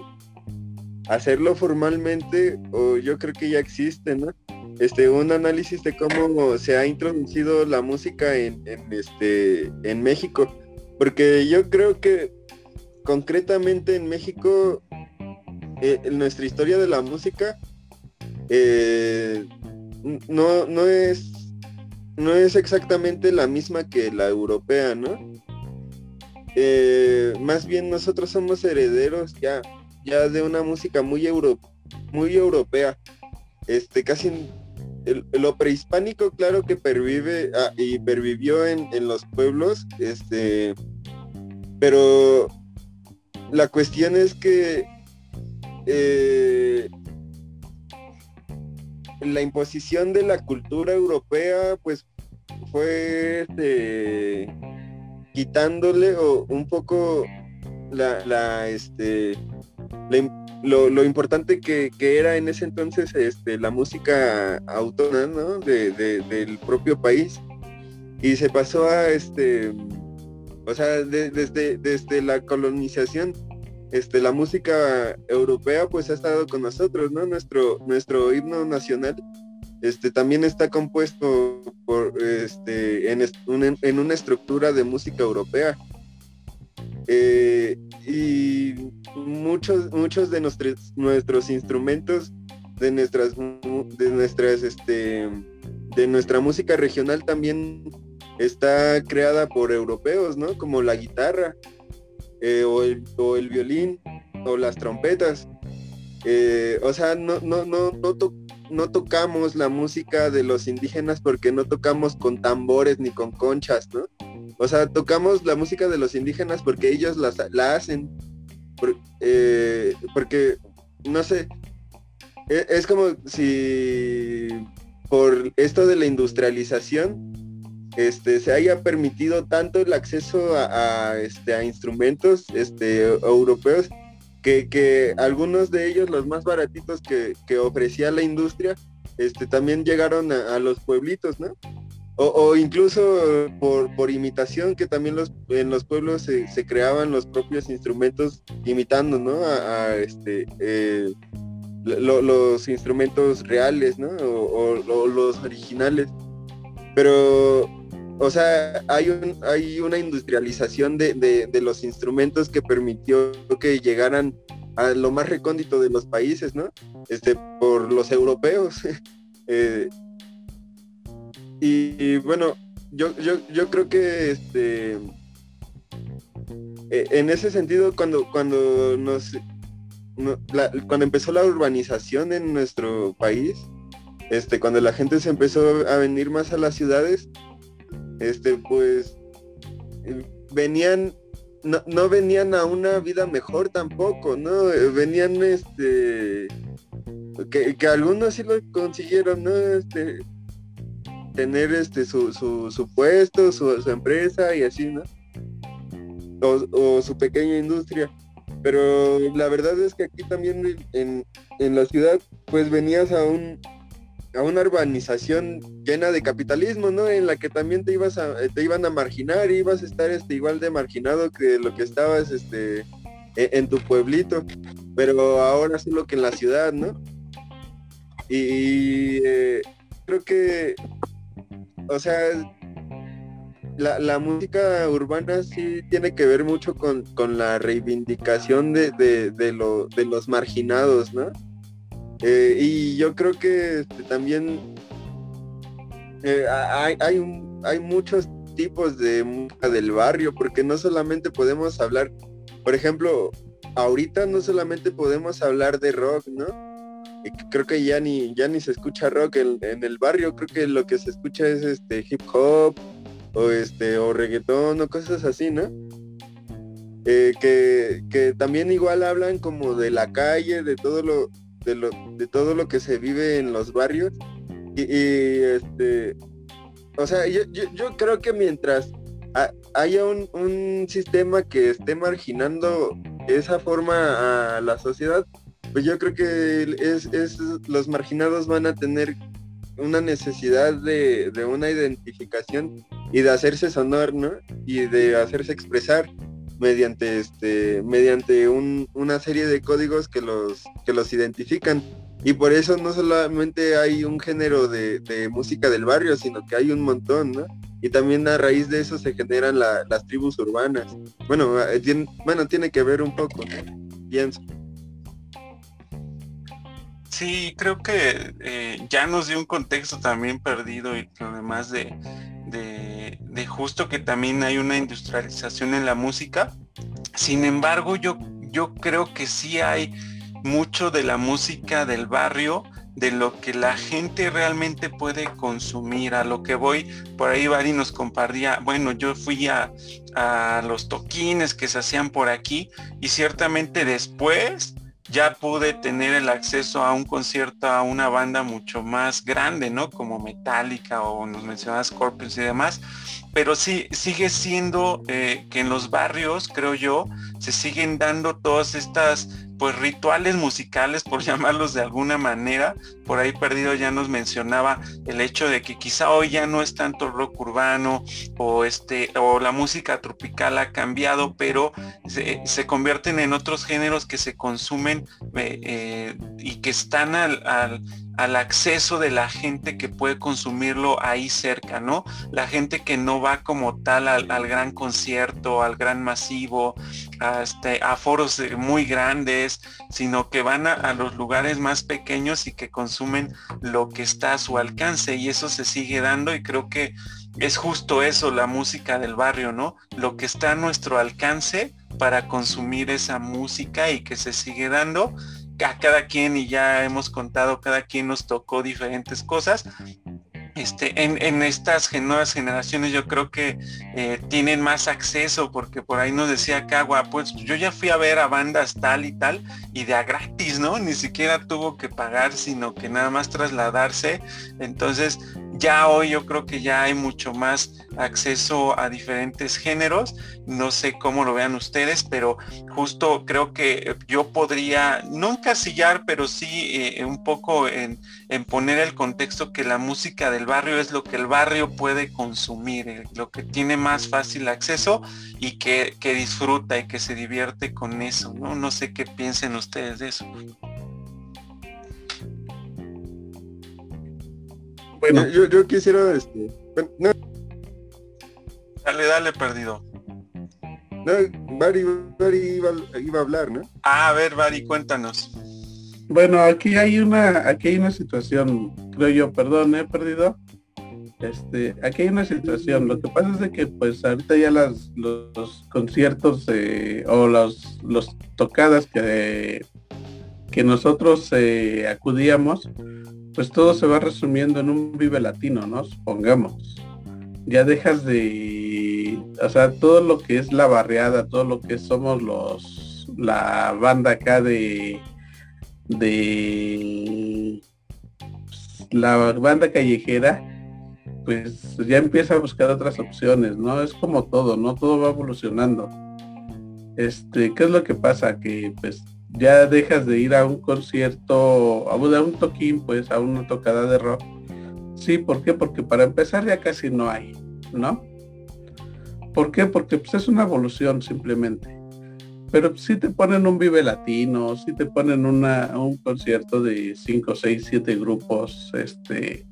hacerlo formalmente, o yo creo que ya existe, ¿no? Este, un análisis de cómo se ha introducido la música en, este, en México. Porque yo creo que concretamente en México, eh, nuestra historia de la música eh, no, no, es, no es exactamente la misma que la europea, ¿no? Eh, más bien nosotros somos herederos ya ya de una música muy euro, muy europea. Este, casi lo prehispánico, claro que pervive ah, y pervivió en, los pueblos, este, pero la cuestión es que eh, la imposición de la cultura europea, pues fue este, quitándole o un poco la, la este lo, importante que, era en ese entonces este, la música autónoma del propio país. Y se pasó a este o sea desde, desde la colonización este la música europea pues ha estado con nosotros no nuestro nuestro himno nacional este también está compuesto por este en, en una estructura de música europea eh, y muchos, muchos de nuestros, nuestros instrumentos, de nuestras, de nuestras, este, de nuestra música regional también está creada por europeos, ¿no? Como la guitarra. eh, o, el, o, el, violín o las trompetas. Eh, o sea, no, no, no, no, no tocamos la música de los indígenas porque no tocamos con tambores ni con conchas, ¿no? O sea, tocamos la música de los indígenas porque ellos la hacen. Eh, porque, no sé, e, es, como si por esto de la industrialización este, se haya permitido tanto el acceso a, este, a instrumentos este, europeos que, algunos de ellos, los más baratitos que, ofrecía la industria, este, también llegaron a, los pueblitos, ¿no? O, incluso por, imitación, que también los, en los pueblos se, creaban los propios instrumentos imitando, ¿no? A, este, eh, los instrumentos reales, ¿no? O, los originales. Pero, o sea, hay, un, hay una industrialización de, los instrumentos que permitió que llegaran a lo más recóndito de los países, ¿no? Este, por los europeos. Eh, y, bueno, yo, yo, yo creo que este e, en ese sentido cuando cuando nos cuando empezó la urbanización en nuestro país, este, cuando la gente se empezó a venir más a las ciudades, este, pues venían, no, venían a una vida mejor tampoco, ¿no? Venían, este, que, algunos sí lo consiguieron, ¿no? Este, tener este su, su, puesto, su, empresa y así, ¿no? o su pequeña industria pero la verdad es que aquí también en, la ciudad pues venías a un a una urbanización llena de capitalismo, ¿no? En la que también te ibas a, te iban a marginar, ibas a estar este igual de marginado que lo que estabas este e, en, tu pueblito, pero ahora solo que en la ciudad, ¿no? Y eh, creo que, o sea, la, música urbana sí tiene que ver mucho con, la reivindicación de, de, los marginados, ¿no? Eh, y yo creo que este, también eh, hay, hay, muchos tipos de música del barrio, porque no solamente podemos hablar, por ejemplo, ahorita no solamente podemos hablar de rock, ¿no? creo que ya ni ya ni se escucha rock en, el barrio creo que lo que se escucha es este hip hop o este o reggaetón o cosas así, ¿no? Eh, que, también igual hablan como de la calle, de todo lo, de lo, de todo lo que se vive en los barrios. Y, este, o sea, yo, creo que mientras haya un, un, sistema que esté marginando esa forma a la sociedad, pues yo creo que es, es los marginados van a tener una necesidad de, de una identificación y de hacerse sonar, ¿no? Y de hacerse expresar mediante este mediante una serie de códigos que los que los identifican. Y por eso no solamente hay un género de, música del barrio sino que hay un montón y también a raíz de eso se generan las tribus urbanas. Bueno eh, tiene, bueno tiene que ver un poco pienso. Sí, creo que eh, ya nos dio un contexto también perdido y lo demás de, de, justo que también hay una industrialización en la música. Sin embargo, yo, yo creo que sí hay mucho de la música del barrio, de lo que la gente realmente puede consumir. A lo que voy, por ahí Bari nos compartía, bueno, yo fui a, a los toquines que se hacían por aquí y ciertamente después ya pude tener el acceso a un concierto a una banda mucho más grande, ¿no? Como Metallica o nos mencionabas Scorpions y demás. Pero sí, sigue siendo eh, que en los barrios, creo yo, se siguen dando todas estas pues rituales musicales, por llamarlos de alguna manera. Por ahí Perdido ya nos mencionaba el hecho de que quizá hoy ya no es tanto rock urbano o este o la música tropical ha cambiado, pero se, convierten en otros géneros que se consumen eh, eh, y que están al acceso de la gente que puede consumirlo ahí cerca, ¿no? La gente que no va como tal al, gran concierto, al gran masivo, a, este, a foros muy grandes, sino que van a, los lugares más pequeños y que consumen lo que está a su alcance y eso se sigue dando y creo que es justo eso, la música del barrio, ¿no? Lo que está a nuestro alcance para consumir esa música y que se sigue dando cada quien y ya hemos contado, cada quien nos tocó diferentes cosas. Este, en, estas nuevas generaciones yo creo que eh, tienen más acceso porque por ahí nos decía Cagua, pues yo ya fui a ver a bandas tal y tal y de a gratis, ¿no? Ni siquiera tuvo que pagar, sino que nada más trasladarse. Entonces ya hoy yo creo que ya hay mucho más acceso a diferentes géneros. No sé cómo lo vean ustedes, pero justo creo que yo podría, no encasillar, pero sí eh, un poco en, poner el contexto que la música del barrio es lo que el barrio puede consumir, eh, lo que tiene más fácil acceso y que, que disfruta y que se divierte con eso. ¿no? no sé qué piensen ustedes de eso. Bueno, yo, quisiera, este, Dale, dale, perdido. No, Bari, iba, a hablar, ¿no? Ah, a ver, Bari, cuéntanos. Bueno, aquí hay una, aquí hay una situación, creo yo, perdón, he perdido. Este, aquí hay una situación. Lo que pasa es que pues ahorita ya las, los, conciertos eh, o los, los tocadas que, que nosotros eh, acudíamos, pues todo se va resumiendo en un vive latino, ¿no? Supongamos. Ya dejas de, o sea, todo lo que es la barriada, todo lo que somos los, la banda acá de, de la banda callejera, pues ya empieza a buscar otras opciones, ¿no? Es como todo, ¿no? Todo va evolucionando. Este, ¿qué es lo que pasa? Que pues ya dejas de ir a un concierto, a un toquín, pues a una tocada de rock. Sí, ¿por qué? Porque para empezar ya casi no hay, ¿no? ¿Por qué? Porque pues, es una evolución simplemente. Pero si te ponen un Vive Latino, si te ponen una, un concierto de 5, 6, 7 grupos, este,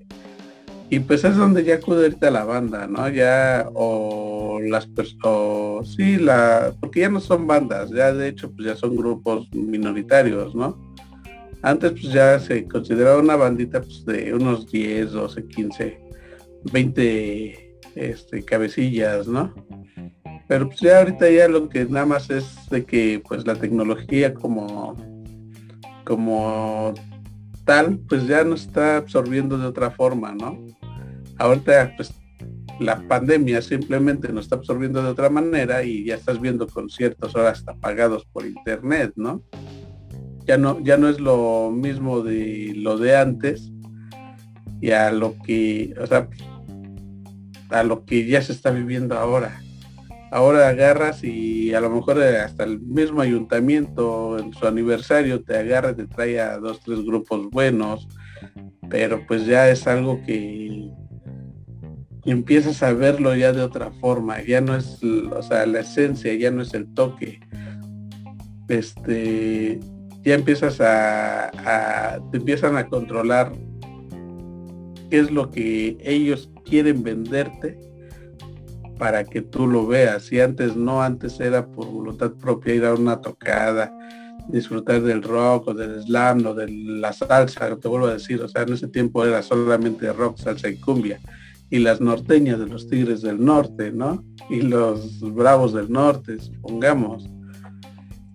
y pues es donde ya acude ahorita la banda, ¿no? Ya, o las personas, sí, la, porque ya no son bandas, ya de hecho pues ya son grupos minoritarios, ¿no? Antes pues ya se consideraba una bandita pues de unos 10, 12, 15, 20 este, cabecillas, ¿no? Pero pues ya ahorita ya lo que nada más es de que pues la tecnología como, como tal, pues ya no está absorbiendo de otra forma, ¿no? ahorita pues la pandemia simplemente nos está absorbiendo de otra manera y ya estás viendo conciertos ahora hasta pagados por internet, ¿no? Ya no, ya no es lo mismo de lo de antes y a lo que, o sea, a lo que ya se está viviendo ahora. Ahora agarras y a lo mejor hasta el mismo ayuntamiento en su aniversario te agarra, te trae a dos, tres grupos buenos, pero pues ya es algo que y empiezas a verlo ya de otra forma, ya no es, o sea, la esencia, ya no es el toque. Este, ya empiezas a, te empiezan a controlar qué es lo que ellos quieren venderte para que tú lo veas. Y antes no, antes era por voluntad propia ir a una tocada, disfrutar del rock o del slam o de la salsa, te vuelvo a decir, o sea, en ese tiempo era solamente rock, salsa y cumbia y las norteñas de los Tigres del Norte, ¿no? Y los Bravos del Norte, supongamos.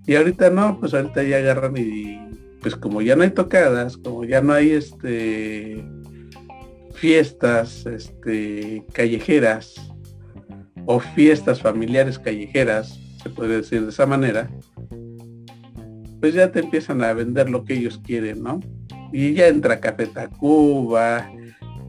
Y ahorita no, pues ahorita ya agarran y pues como ya no hay tocadas, como ya no hay este fiestas este callejeras o fiestas familiares callejeras, se puede decir de esa manera, pues ya te empiezan a vender lo que ellos quieren, ¿no? Y ya entra Café Tacuba,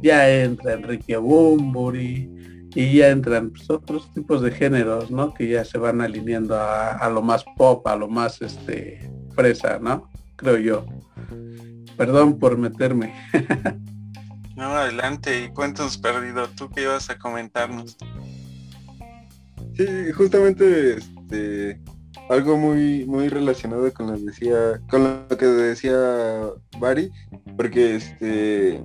ya entra Enrique Bumburi y ya entran pues, otros tipos de géneros, ¿no? Que ya se van alineando a, lo más pop, a lo más este fresa, ¿no? Creo yo. Perdón por meterme. no, adelante, y cuéntanos perdido, tú que ibas a comentarnos. Sí, justamente este algo muy muy relacionado con lo que decía Bari, porque este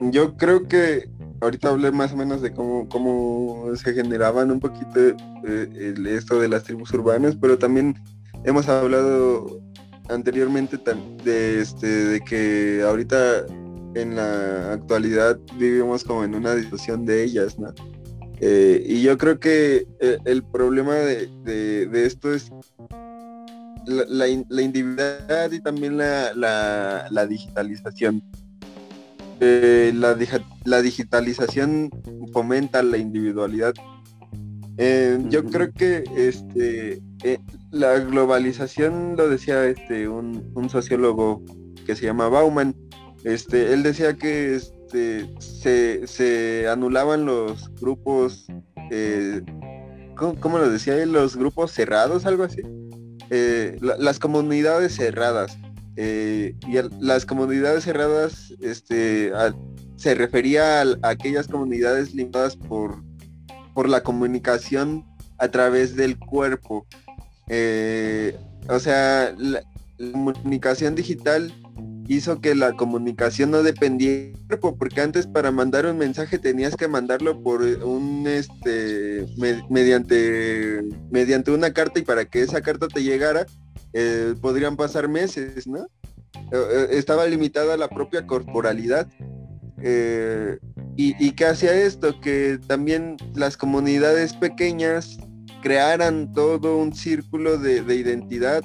yo creo que ahorita hablé más o menos de cómo, cómo se generaban un poquito eh, esto de las tribus urbanas, pero también hemos hablado anteriormente de, este, de que ahorita en la actualidad vivimos como en una discusión de ellas, ¿no? Eh, y yo creo que eh, el problema de, esto es la, individualidad y también la, digitalización. Eh, la, digitalización fomenta la individualidad. Yo creo que este, la globalización, lo decía este, un, un, sociólogo que se llama Bauman, este, él decía que este, se, anulaban los grupos, eh, ¿cómo, lo decía? Los grupos cerrados, algo así. Eh, las comunidades cerradas. Eh, y las comunidades cerradas este, se refería a, aquellas comunidades limitadas por, por la comunicación a través del cuerpo. o sea, la comunicación digital hizo que la comunicación no dependiera porque antes para mandar un mensaje tenías que mandarlo por un este mediante mediante una carta y para que esa carta te llegara eh, podrían pasar meses no eh, eh, estaba limitada la propia corporalidad. Y, y que hacía esto que también las comunidades pequeñas crearan todo un círculo de identidad.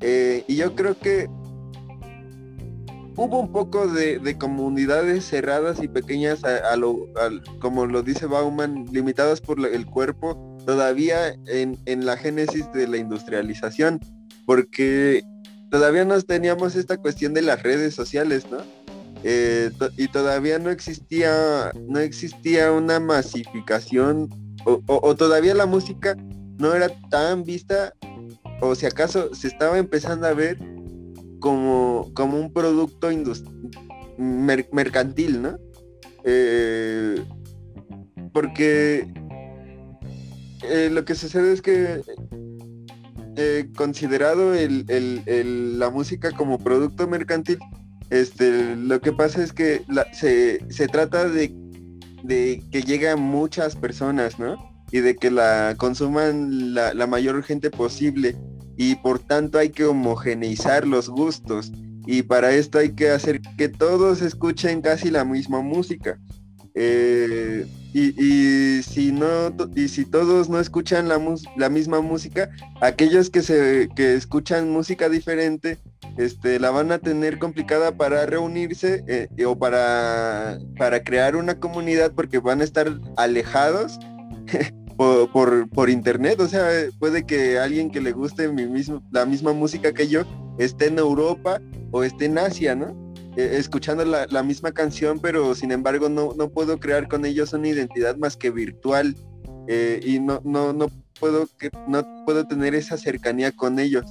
Y yo creo que hubo un poco de, comunidades cerradas y pequeñas como lo dice Bauman, limitadas por el cuerpo, todavía en, la génesis de la industrialización, porque todavía no teníamos esta cuestión de las redes sociales, ¿no? Eh, y todavía no existía, no existía una masificación, o todavía la música no era tan vista, o si acaso se estaba empezando a ver como, como un producto mercantil, ¿no? Eh, porque eh, lo que sucede es que eh, considerado la música como producto mercantil, este, lo que pasa es que se, trata de, de que lleguen muchas personas, ¿no? Y de que la consuman la, la mayor gente posible y por tanto hay que homogeneizar los gustos y para esto hay que hacer que todos escuchen casi la misma música. Eh, y, si no y si todos no escuchan la, la misma música, aquellos que se que escuchan música diferente, este, la van a tener complicada para reunirse eh, o para, para crear una comunidad porque van a estar alejados por, por, internet, o sea, puede que alguien que le guste mi mismo, la misma música que yo esté en Europa o esté en Asia, ¿no? Eh, escuchando la, misma canción, pero sin embargo no, no puedo crear con ellos una identidad más que virtual eh, y no, no, no, puedo, no puedo tener esa cercanía con ellos.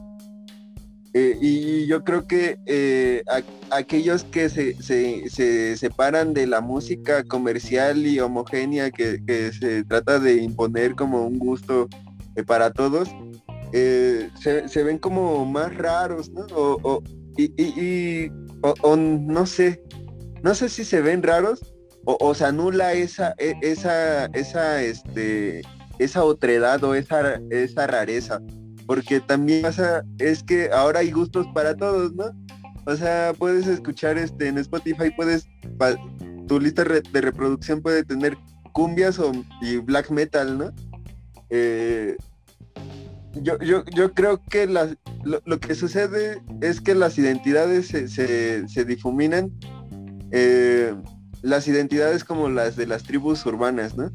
Eh, y yo creo que eh, aquellos que se, separan de la música comercial y homogénea que, se trata de imponer como un gusto eh, para todos, se, ven como más raros, ¿no? O, y, no sé, no sé si se ven raros o, se anula esa, e, esa, esa, este, esa otredad o esa, esa rareza porque también pasa, es que ahora hay gustos para todos, ¿no? O sea, puedes escuchar este en Spotify, puedes, tu lista de reproducción puede tener cumbias o, y black metal, ¿no? Eh, yo, yo, yo, creo que lo, que sucede es que las identidades se, se, difuminan, eh, las identidades como las de las tribus urbanas, ¿no?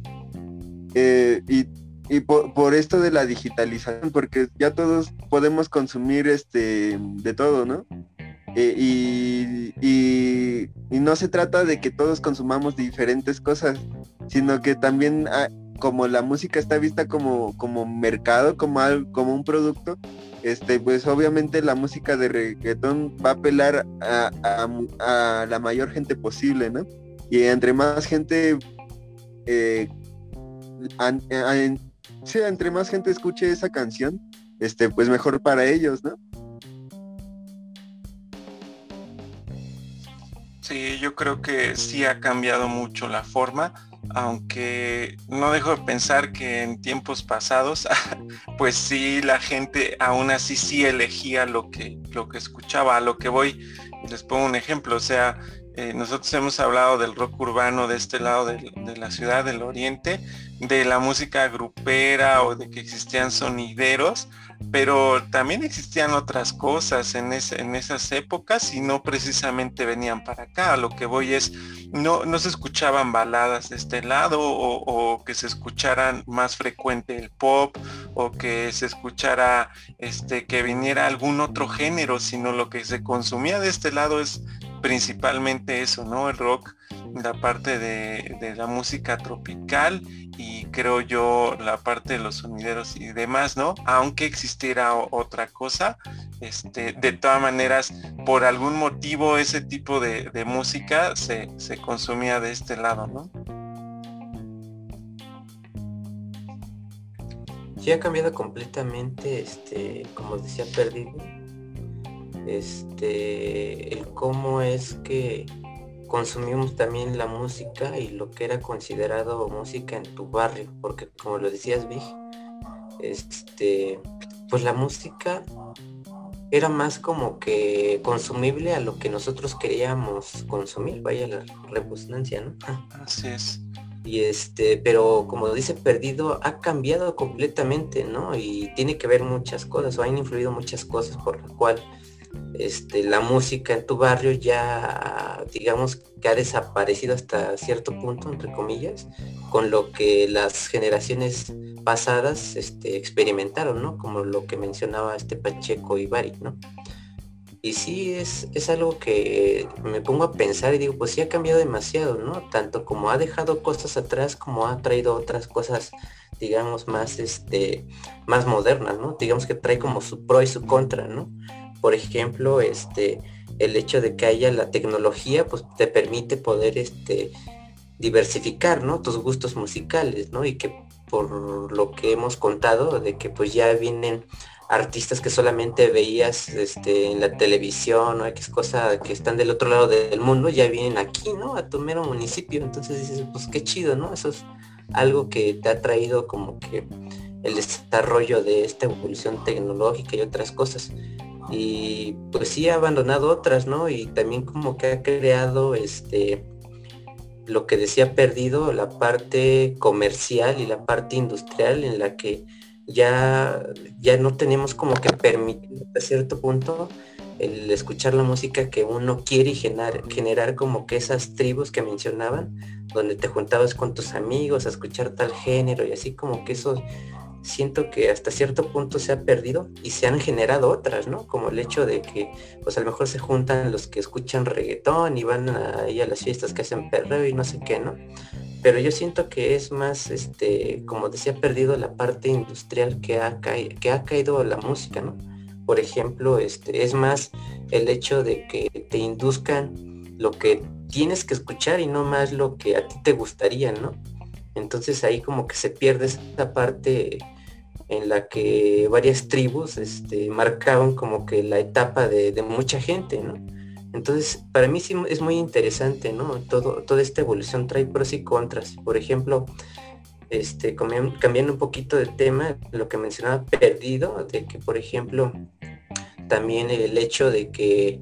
Eh, y y por, esto de la digitalización, porque ya todos podemos consumir este de todo, ¿no? Eh, y, no se trata de que todos consumamos diferentes cosas, sino que también ah, como la música está vista como, como mercado, como, como un producto, este, pues obviamente la música de reggaetón va a apelar a, la mayor gente posible, ¿no? Y entre más gente eh, sí, entre más gente escuche esa canción, este, pues mejor para ellos, ¿no? Sí, yo creo que sí ha cambiado mucho la forma, aunque no dejo de pensar que en tiempos pasados, pues sí, la gente aún así sí elegía lo que, lo que escuchaba, a lo que voy, les pongo un ejemplo, o sea, eh, nosotros hemos hablado del rock urbano de este lado de, la ciudad del oriente, de la música grupera o de que existían sonideros, pero también existían otras cosas en, en esas épocas y no precisamente venían para acá. Lo que voy es, no, no se escuchaban baladas de este lado o, que se escucharan más frecuente el pop o que se escuchara este que viniera algún otro género, sino lo que se consumía de este lado es principalmente eso, ¿no? El rock, la parte de, de la música tropical y creo yo la parte de los sonideros y demás, ¿no? Aunque existiera otra cosa, este, de todas maneras, por algún motivo ese tipo de, música se, consumía de este lado, ¿no? Sí ha cambiado completamente, este, como decía Perdido, este, el cómo es que consumimos también la música y lo que era considerado música en tu barrio, porque como lo decías, Vig, este, pues la música era más como que consumible a lo que nosotros queríamos consumir, vaya la redundancia, ¿no? Así es. Y este, pero como dice Perdido, ha cambiado completamente, ¿no? Y tiene que ver muchas cosas, o han influido muchas cosas por lo cual este, la música en tu barrio ya, digamos, que ha desaparecido hasta cierto punto, entre comillas, con lo que las generaciones pasadas este, experimentaron, ¿no? Como lo que mencionaba este Pacheco y Bari, ¿no? Y sí, es, es algo que me pongo a pensar y digo, pues sí ha cambiado demasiado, ¿no? Tanto como ha dejado cosas atrás, como ha traído otras cosas, digamos, más, este, más modernas, ¿no? Digamos que trae como su pro y su contra, ¿no? Por ejemplo, este, el hecho de que haya la tecnología, pues te permite poder este, diversificar, ¿no? Tus gustos musicales, ¿no? Y que por lo que hemos contado, de que pues ya vienen artistas que solamente veías este, en la televisión o X cosa que están del otro lado del mundo, ya vienen aquí, ¿no? A tu mero municipio. Entonces dices, pues qué chido, ¿no? Eso es algo que te ha traído como que el desarrollo de esta evolución tecnológica y otras cosas y pues sí ha abandonado otras, ¿no? Y también como que ha creado este lo que decía perdido, la parte comercial y la parte industrial en la que ya, ya no tenemos como que permitir a cierto punto el escuchar la música que uno quiere y generar, generar como que esas tribus que mencionaban, donde te juntabas con tus amigos a escuchar tal género y así como que eso siento que hasta cierto punto se ha perdido y se han generado otras, ¿no? Como el hecho de que pues a lo mejor se juntan los que escuchan reggaetón y van ahí a las fiestas que hacen perreo y no sé qué, ¿no? Pero yo siento que es más, este, como decía, perdido la parte industrial que ha, caído la música, ¿no? Por ejemplo, este, es más el hecho de que te induzcan lo que tienes que escuchar y no más lo que a ti te gustaría, ¿no? Entonces ahí como que se pierde esa parte en la que varias tribus este, marcaban como que la etapa de, mucha gente, ¿no? Entonces, para mí sí es muy interesante, ¿no? Todo, toda esta evolución trae pros y contras. Por ejemplo, este, cambiando un poquito de tema, lo que mencionaba perdido, de que, por ejemplo, también el hecho de que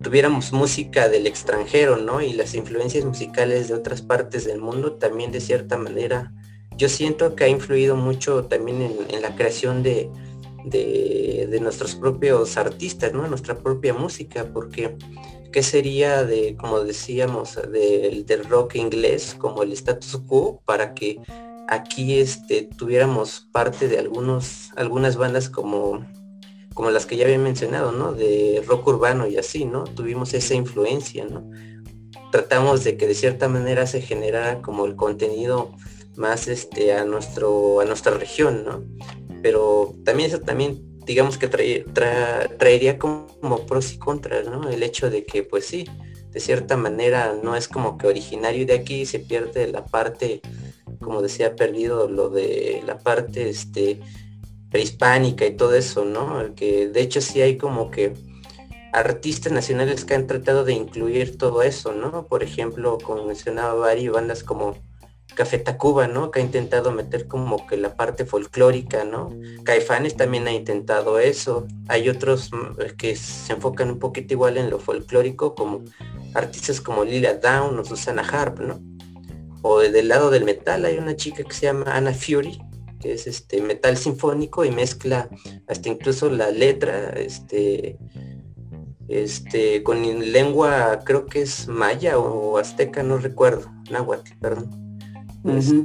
tuviéramos música del extranjero, ¿no? Y las influencias musicales de otras partes del mundo también de cierta manera yo siento que ha influido mucho también en, la creación de, de, nuestros propios artistas, ¿no? Nuestra propia música, porque ¿qué sería de, como decíamos, del, rock inglés, como el status quo, para que aquí este, tuviéramos parte de algunos, algunas bandas como, como las que ya había mencionado, ¿no? De rock urbano y así, ¿no? Tuvimos esa influencia, ¿no? Tratamos de que de cierta manera se generara como el contenido más este, a, nuestro, a nuestra región, ¿no? Pero también eso también, digamos que traería como, pros y contras, ¿no? El hecho de que, pues sí, de cierta manera no es como que originario de aquí, se pierde la parte, como decía, perdido lo de la parte este, prehispánica y todo eso, ¿no? Que de hecho sí hay como que artistas nacionales que han tratado de incluir todo eso, ¿no? Por ejemplo, como mencionaba varias bandas como Café Tacuba, ¿no? Que ha intentado meter como que la parte folclórica, ¿no? Caifanes también ha intentado eso. Hay otros mm, que se enfocan un poquito igual en lo folclórico, como artistas como Lila Down o Susana Harp, ¿no? O del lado del metal hay una chica que se llama Anna Fury, que es este metal sinfónico y mezcla hasta incluso la letra, este, este, con lengua, creo que es maya o azteca, no recuerdo, náhuatl, perdón. Este,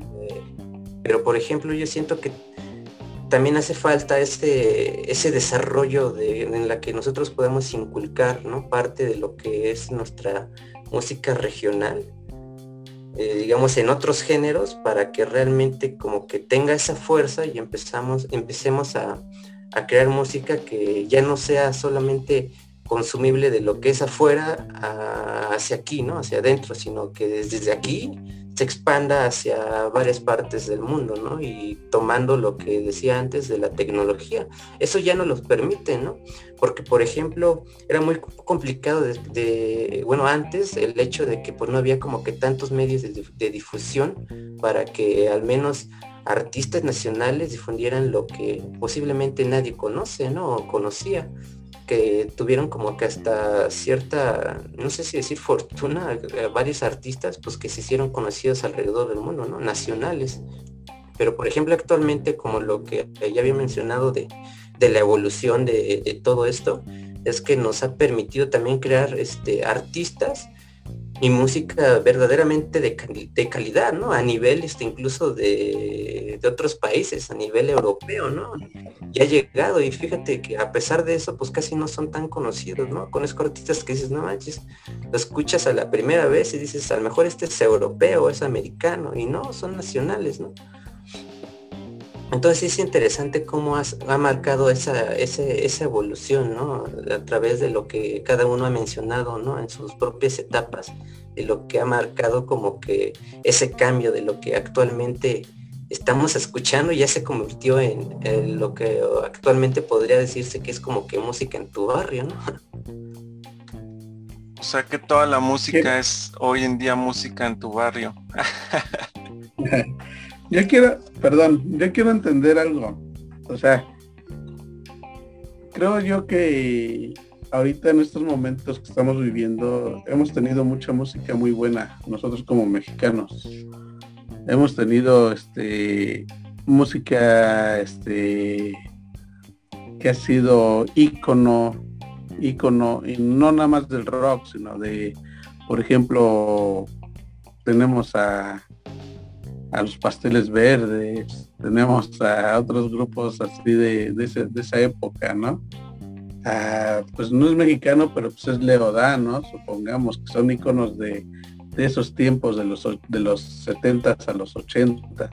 pero por ejemplo, yo siento que también hace falta ese, ese desarrollo de, en la que nosotros podemos inculcar, ¿no? Parte de lo que es nuestra música regional eh, digamos, en otros géneros para que realmente como que tenga esa fuerza y empezamos, empecemos a, crear música que ya no sea solamente consumible de lo que es afuera hacia aquí, ¿no? Hacia adentro, sino que desde aquí se expanda hacia varias partes del mundo, ¿no? Y tomando lo que decía antes de la tecnología. Eso ya no los permite, ¿no? Porque, por ejemplo, era muy complicado de, bueno, antes el hecho de que pues no había como que tantos medios de, de difusión para que al menos artistas nacionales difundieran lo que posiblemente nadie conoce, ¿no? O conocía que tuvieron como que hasta cierta, no sé si decir fortuna, varios artistas pues que se hicieron conocidos alrededor del mundo, ¿no? Nacionales. Pero por ejemplo actualmente como lo que ya había mencionado de, la evolución de, de, todo esto, es que nos ha permitido también crear este, artistas y música verdaderamente de, de, calidad, ¿no? A nivel este, incluso de, de, otros países, a nivel europeo, ¿no? Y ha llegado y fíjate que a pesar de eso, pues casi no son tan conocidos, ¿no? Con esos artistas que dices, no manches, lo escuchas a la primera vez y dices, a lo mejor este es europeo, es americano, y no, son nacionales, ¿no? Entonces es interesante cómo ha marcado esa, esa, evolución, ¿no? A través de lo que cada uno ha mencionado, ¿no? En sus propias etapas, de lo que ha marcado como que ese cambio de lo que actualmente estamos escuchando ya se convirtió en, lo que actualmente podría decirse que es como que música en tu barrio, ¿no? O sea que toda la música es hoy en día música en tu barrio. Yo quiero, perdón, yo quiero entender algo. O sea, creo yo que ahorita en estos momentos que estamos viviendo, hemos tenido mucha música muy buena, nosotros como mexicanos. Hemos tenido este música este que ha sido ícono, ícono, y no nada más del rock, sino de, por ejemplo, tenemos a a los pasteles verdes, tenemos a otros grupos así de, de, esa época, ¿no? Ah, pues no es mexicano, pero pues es Leodán, ¿no? Supongamos que son iconos de, esos tiempos de los de los 70 a los 80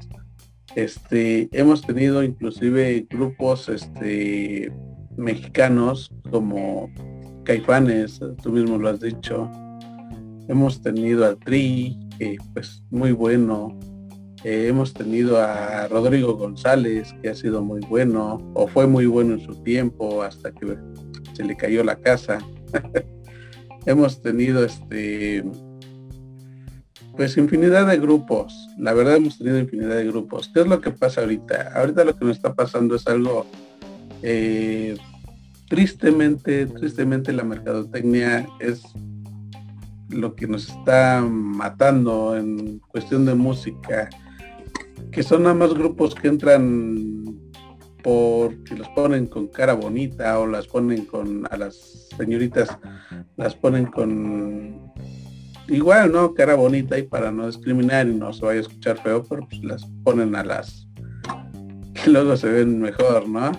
este hemos tenido inclusive grupos este mexicanos como Caifanes tú mismo lo has dicho hemos tenido al Tri que pues muy bueno eh, hemos tenido a Rodrigo González, que ha sido muy bueno, o fue muy bueno en su tiempo, hasta que se le cayó la casa. hemos tenido este pues infinidad de grupos. La verdad hemos tenido infinidad de grupos. ¿Qué es lo que pasa ahorita? Ahorita lo que nos está pasando es algo eh, tristemente, tristemente la mercadotecnia es lo que nos está matando en cuestión de música que son nada más grupos que entran porque los ponen con cara bonita o las ponen con a las señoritas las ponen con igual no cara bonita y para no discriminar y no se vaya a escuchar feo pero pues las ponen a las que luego se ven mejor no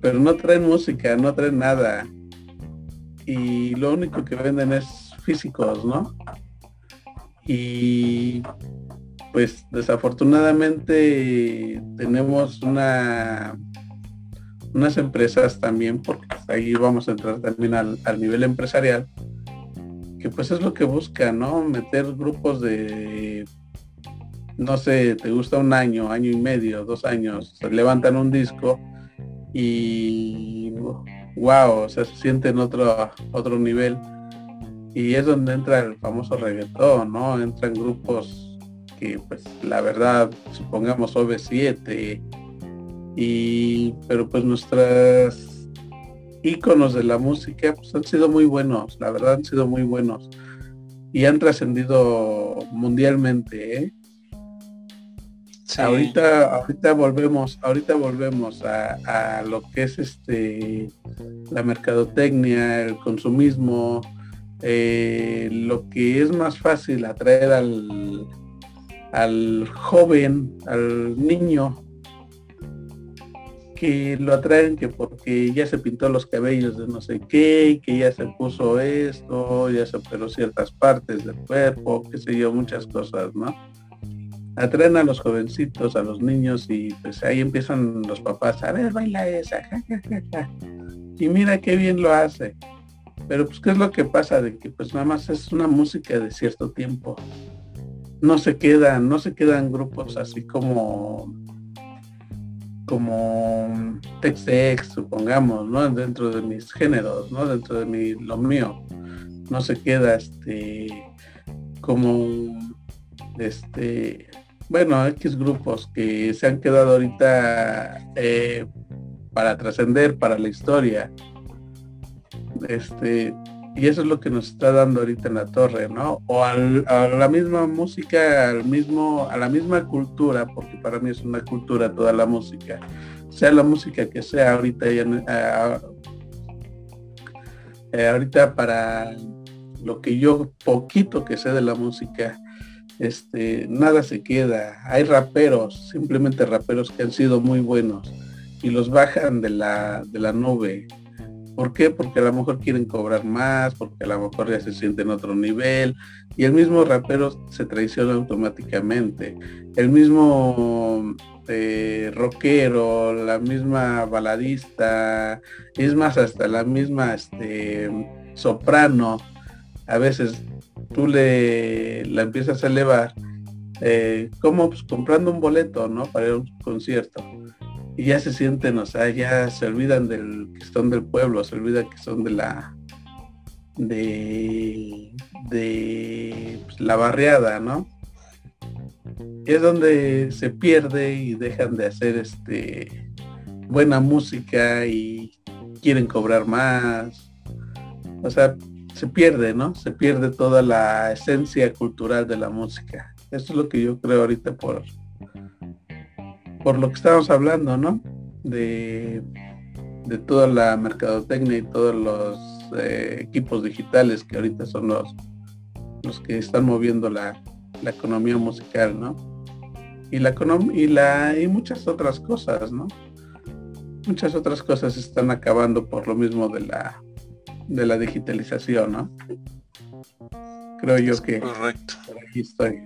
pero no traen música no traen nada. Y lo único que venden es físicos no y pues desafortunadamente tenemos una unas empresas también, porque ahí vamos a entrar también al, nivel empresarial, que pues es lo que busca, ¿no? Meter grupos de, no sé, te gusta un año, año y medio, dos años, se levantan un disco y wow, o sea, se sienten otro, otro nivel. Y es donde entra el famoso reggaetón, ¿no? Entran grupos que pues la verdad supongamos OV7 y pero pues nuestras íconos de la música pues han sido muy buenos, la verdad han sido muy buenos. y han trascendido mundialmente. ¿eh? Ahorita, ahorita volvemos, ahorita volvemos a, lo que es este la mercadotecnia, el consumismo, eh, lo que es más fácil atraer al, al joven, al niño, que lo atraen que porque ya se pintó los cabellos de no sé qué, que ya se puso esto, ya se operó ciertas partes del cuerpo, qué sé yo, muchas cosas, ¿no? atraen a los jovencitos, a los niños y pues ahí empiezan los papás, a ver, baila esa, y mira qué bien lo hace. Pero pues qué es lo que pasa de que pues nada más es una música de cierto tiempo. No se quedan, no se quedan grupos así como como Tex-Ex, supongamos, ¿no? Dentro de mis géneros, ¿no? Dentro de mi, lo mío. No se queda este como este bueno, X grupos que se han quedado ahorita eh, para trascender, para la historia. Este, y eso es lo que nos está dando ahorita en la torre, ¿no? O a la misma música, al mismo, a la misma cultura, porque para mí es una cultura toda la música, sea la música que sea ahorita, ya, eh, ahorita para lo que yo poquito que sé de la música, este, nada se queda. Hay raperos, simplemente raperos que han sido muy buenos y los bajan de la, de la nube. ¿Por qué? Porque a lo mejor quieren cobrar más, porque a lo mejor ya se sienten en otro nivel y el mismo rapero se traiciona automáticamente. El mismo eh, rockero, la misma baladista, es más hasta la misma este, soprano, a veces tú le la empiezas a elevar, eh, como pues, comprando un boleto, ¿no? Para ir a un concierto. Y ya se sienten, o sea, ya se olvidan del que son del pueblo, se olvidan que son de la de, pues, la barriada, ¿no? Es donde se pierde y dejan de hacer este buena música y quieren cobrar más. O sea, se pierde, ¿no? Se pierde toda la esencia cultural de la música. Eso es lo que yo creo ahorita por, por lo que estamos hablando, ¿no? De, de toda la mercadotecnia y todos los eh, equipos digitales que ahorita son los, los que están moviendo la, la economía musical, ¿no? Y la y la y muchas otras cosas, ¿no? Muchas otras cosas están acabando por lo mismo de la de la digitalización, ¿no? Creo yo que correcto. aquí estoy.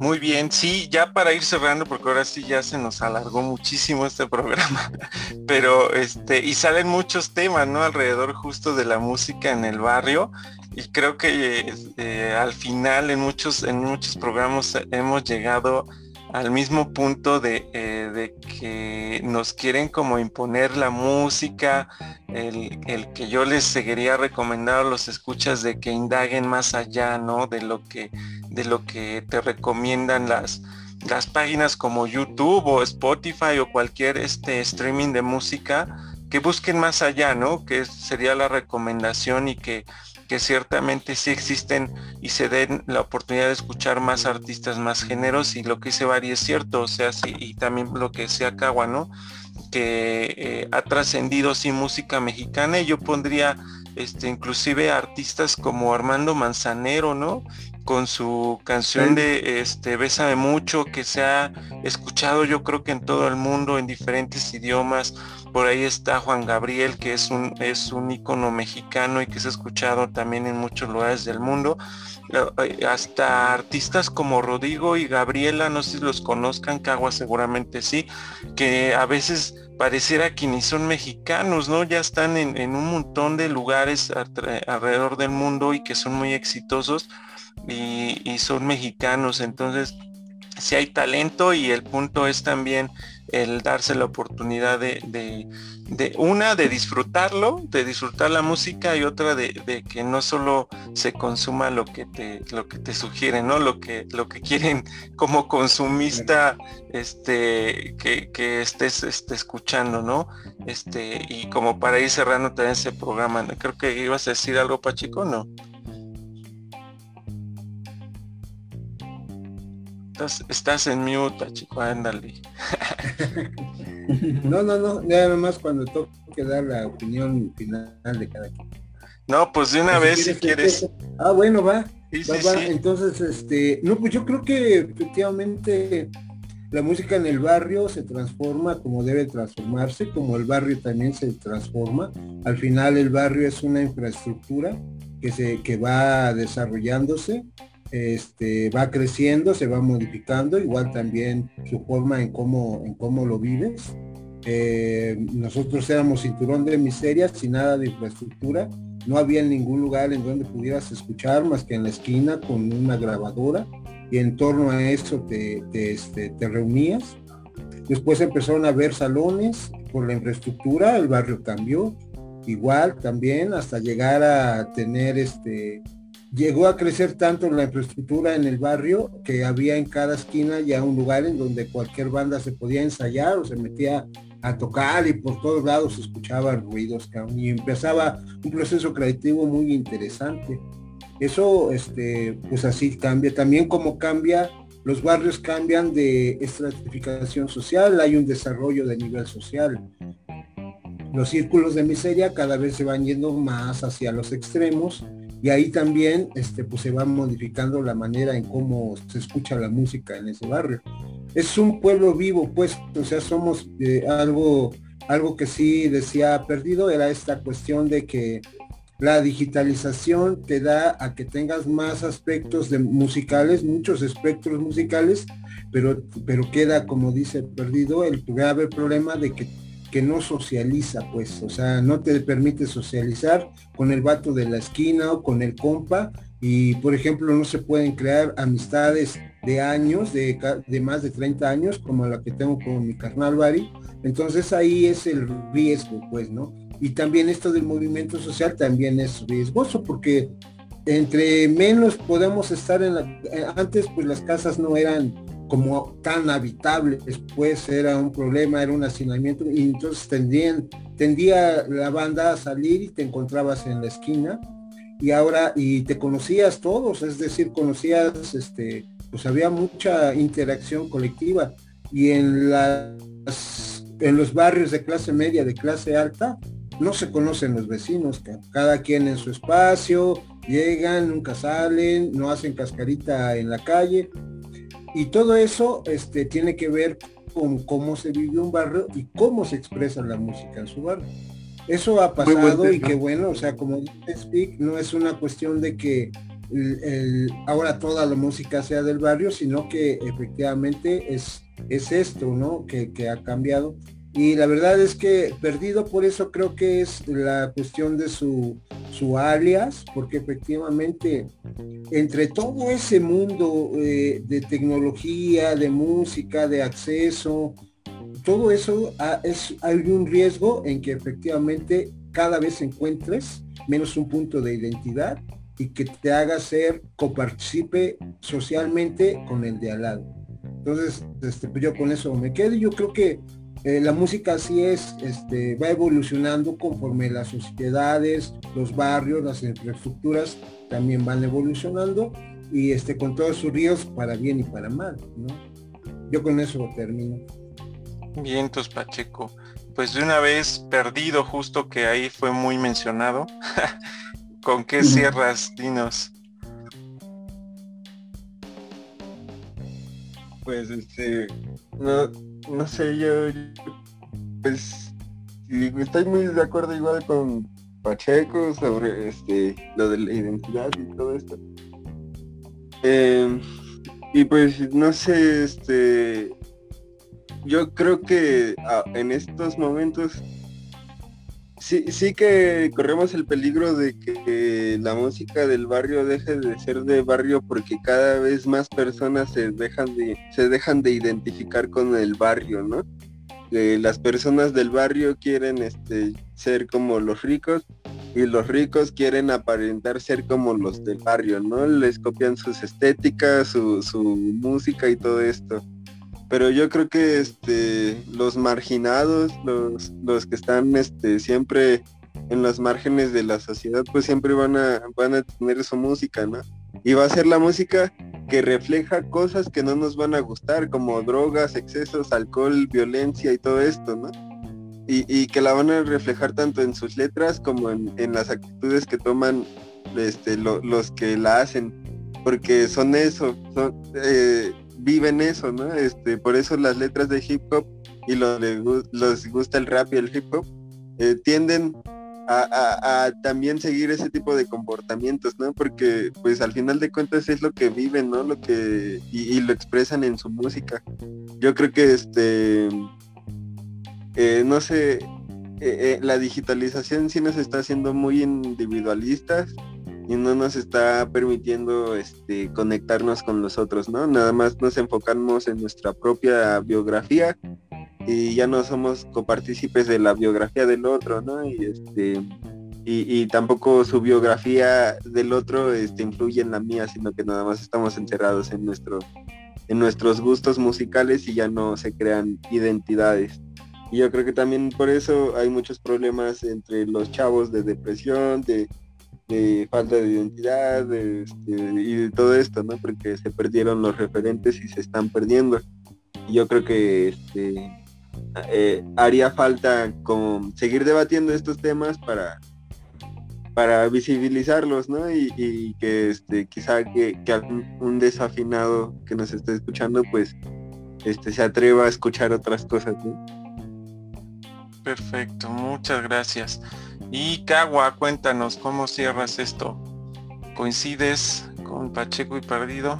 Muy bien, sí, ya para ir cerrando, porque ahora sí ya se nos alargó muchísimo este programa, pero este, y salen muchos temas, ¿no? Alrededor justo de la música en el barrio, y creo que eh, al final en muchos, en muchos programas hemos llegado al mismo punto de, eh, de, que nos quieren como imponer la música, el, que yo les seguiría recomendando a los escuchas de que indaguen más allá, ¿no? De lo que, de lo que te recomiendan las, las páginas como YouTube o Spotify o cualquier este streaming de música, que busquen más allá, ¿no? Que sería la recomendación y que que ciertamente sí existen y se den la oportunidad de escuchar más artistas, más géneros y lo que dice Bari es cierto, o sea, sí, y también lo que decía Cagua, ¿no? Que eh, ha trascendido sí música mexicana y yo pondría este, inclusive artistas como Armando Manzanero, ¿no? Con su canción de este Bésame mucho, que se ha escuchado yo creo que en todo el mundo, en diferentes idiomas, por ahí está Juan Gabriel, que es un, es un ícono mexicano y que se ha escuchado también en muchos lugares del mundo. Eh, hasta artistas como Rodrigo y Gabriela, no sé si los conozcan, Cagua seguramente sí, que a veces pareciera que ni son mexicanos, ¿no? Ya están en, un montón de lugares alrededor del mundo y que son muy exitosos y, son mexicanos. Entonces, si hay talento y el punto es también el darse la oportunidad de, de, una, de disfrutarlo, de disfrutar la música y otra de, que no solo se consuma lo que te, lo que te sugieren, ¿no? Lo que, lo que quieren como consumista este, que, que estés este, escuchando, ¿no? Este, y como para ir cerrando también ese programa, creo que ibas a decir algo, Pachico, ¿no? Estás, en mute, chico, ándale. no, no, no, nada más cuando toque dar la opinión final de cada quien. No, pues de una vez si quieres. Ah, bueno, va. Entonces, este, no, pues yo creo que efectivamente la música en el barrio se transforma como debe transformarse, como el barrio también se transforma. Al final el barrio es una infraestructura que se que va desarrollándose este, va creciendo, se va modificando, igual también su forma en cómo, en cómo lo vives. Eh, nosotros éramos cinturón de miseria, sin nada de infraestructura, no había ningún lugar en donde pudieras escuchar más que en la esquina con una grabadora y en torno a eso te, te, este, te reunías. Después empezaron a ver salones por la infraestructura, el barrio cambió, igual también hasta llegar a tener este llegó a crecer tanto la infraestructura en el barrio que había en cada esquina ya un lugar en donde cualquier banda se podía ensayar o se metía a tocar y por todos lados se escuchaban ruidos y empezaba un proceso creativo muy interesante. Eso, este, pues así cambia. También como cambia, los barrios cambian de estratificación social, hay un desarrollo de nivel social. Los círculos de miseria cada vez se van yendo más hacia los extremos y ahí también este, pues se va modificando la manera en cómo se escucha la música en ese barrio. Es un pueblo vivo, pues, o sea, somos eh, algo, algo que sí decía perdido, era esta cuestión de que la digitalización te da a que tengas más aspectos musicales, muchos espectros musicales, pero, pero queda, como dice Perdido, el grave problema de que que no socializa, pues, o sea, no te permite socializar con el vato de la esquina o con el compa y, por ejemplo, no se pueden crear amistades de años, de, de más de 30 años, como la que tengo con mi carnal Bari. Entonces ahí es el riesgo, pues, ¿no? Y también esto del movimiento social también es riesgoso porque entre menos podemos estar en la... Eh, antes, pues las casas no eran como tan habitable, después era un problema, era un hacinamiento y entonces tendían, tendía la banda a salir y te encontrabas en la esquina y ahora y te conocías todos, es decir, conocías, este, pues había mucha interacción colectiva y en las, en los barrios de clase media, de clase alta, no se conocen los vecinos, cada quien en su espacio, llegan, nunca salen, no hacen cascarita en la calle y todo eso este, tiene que ver con cómo se vive un barrio y cómo se expresa la música en su barrio. Eso ha pasado y que bueno, o sea, como dice Speak, no es una cuestión de que ahora toda la música sea del barrio, sino que efectivamente es, es esto, ¿no? Que, que ha cambiado y la verdad es que perdido por eso creo que es la cuestión de su, su alias, porque efectivamente entre todo ese mundo eh, de tecnología, de música, de acceso, todo eso es, hay un riesgo en que efectivamente cada vez encuentres menos un punto de identidad y que te haga ser coparticipe socialmente con el de al lado. Entonces, este, pues yo con eso me quedo. Yo creo que eh, la música así es, este, va evolucionando conforme las sociedades, los barrios, las infraestructuras también van evolucionando y este, con todos sus ríos para bien y para mal. Yo con eso termino. Vientos Pacheco. Pues de una vez perdido, justo que ahí fue muy mencionado. ¿Con qué cierras, Dinos? Pues este, no, no sé, yo, pues estoy muy de acuerdo igual con Pacheco sobre este lo de la identidad y todo esto. Em, y pues no sé, este yo creo que ah, en estos momentos sí, sí que corremos el peligro de que la música del barrio deje de ser de barrio porque cada vez más personas se dejan de, se dejan de identificar con el barrio, ¿no? las personas del barrio quieren este, ser como los ricos y los ricos quieren aparentar ser como los del barrio, ¿no? Les copian sus estéticas, su, su música y todo esto pero yo creo que este los marginados, los, los que están este siempre en las márgenes de la sociedad, pues siempre van a van a tener su música, ¿no? Y va a ser la música que refleja cosas que no nos van a gustar, como drogas, excesos, alcohol, violencia y todo esto, ¿no? Y, que la van a reflejar tanto en sus letras como en, las actitudes que toman este, los que la hacen, porque son eso, son, eh, viven eso, ¿no? Este, por eso las letras de hip hop y lo, les gusta el rap y el hip hop, eh, tienden a, también seguir ese tipo de comportamientos, ¿no? Porque pues al final de cuentas es lo que viven, ¿no? Lo que y, lo expresan en su música. Yo creo que este, eh, no sé, eh, la digitalización sí nos está haciendo muy individualistas y no nos está permitiendo este, conectarnos con los otros, ¿no? Nada más nos enfocamos en nuestra propia biografía y ya no somos copartícipes de la biografía del otro, ¿no? Y este y, tampoco su biografía del otro este, influye en la mía, sino que nada más estamos encerrados en nuestro en nuestros gustos musicales y ya no se crean identidades. Y yo creo que también por eso hay muchos problemas entre los chavos de depresión, de, falta de identidad este, y de todo esto, ¿no? Porque se perdieron los referentes y se están perdiendo. Y yo creo que este, eh, haría falta como seguir debatiendo estos temas para para visibilizarlos, ¿no? Y, que este, quizá que, un desafinado que nos esté escuchando, pues, este, se atreva a escuchar otras cosas, Perfecto, muchas gracias. Y Cagua, cuéntanos cómo cierras esto. ¿Coincides con Pacheco y Perdido?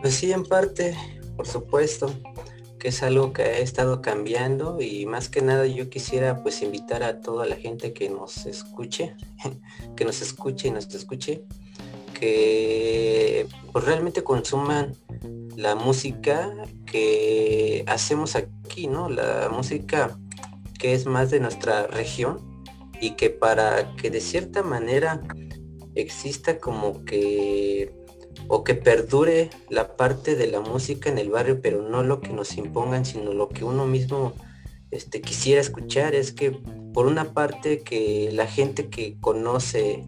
Pues sí, en parte, por supuesto que es algo que ha estado cambiando y más que nada yo quisiera pues invitar a toda la gente que nos escuche, que nos escuche y nos escuche, que pues, realmente consuman la música que hacemos aquí, ¿no? La música que es más de nuestra región y que para que de cierta manera exista como que o que perdure la parte de la música en el barrio, pero no lo que nos impongan, sino lo que uno mismo este, quisiera escuchar. Es que por una parte que la gente que conoce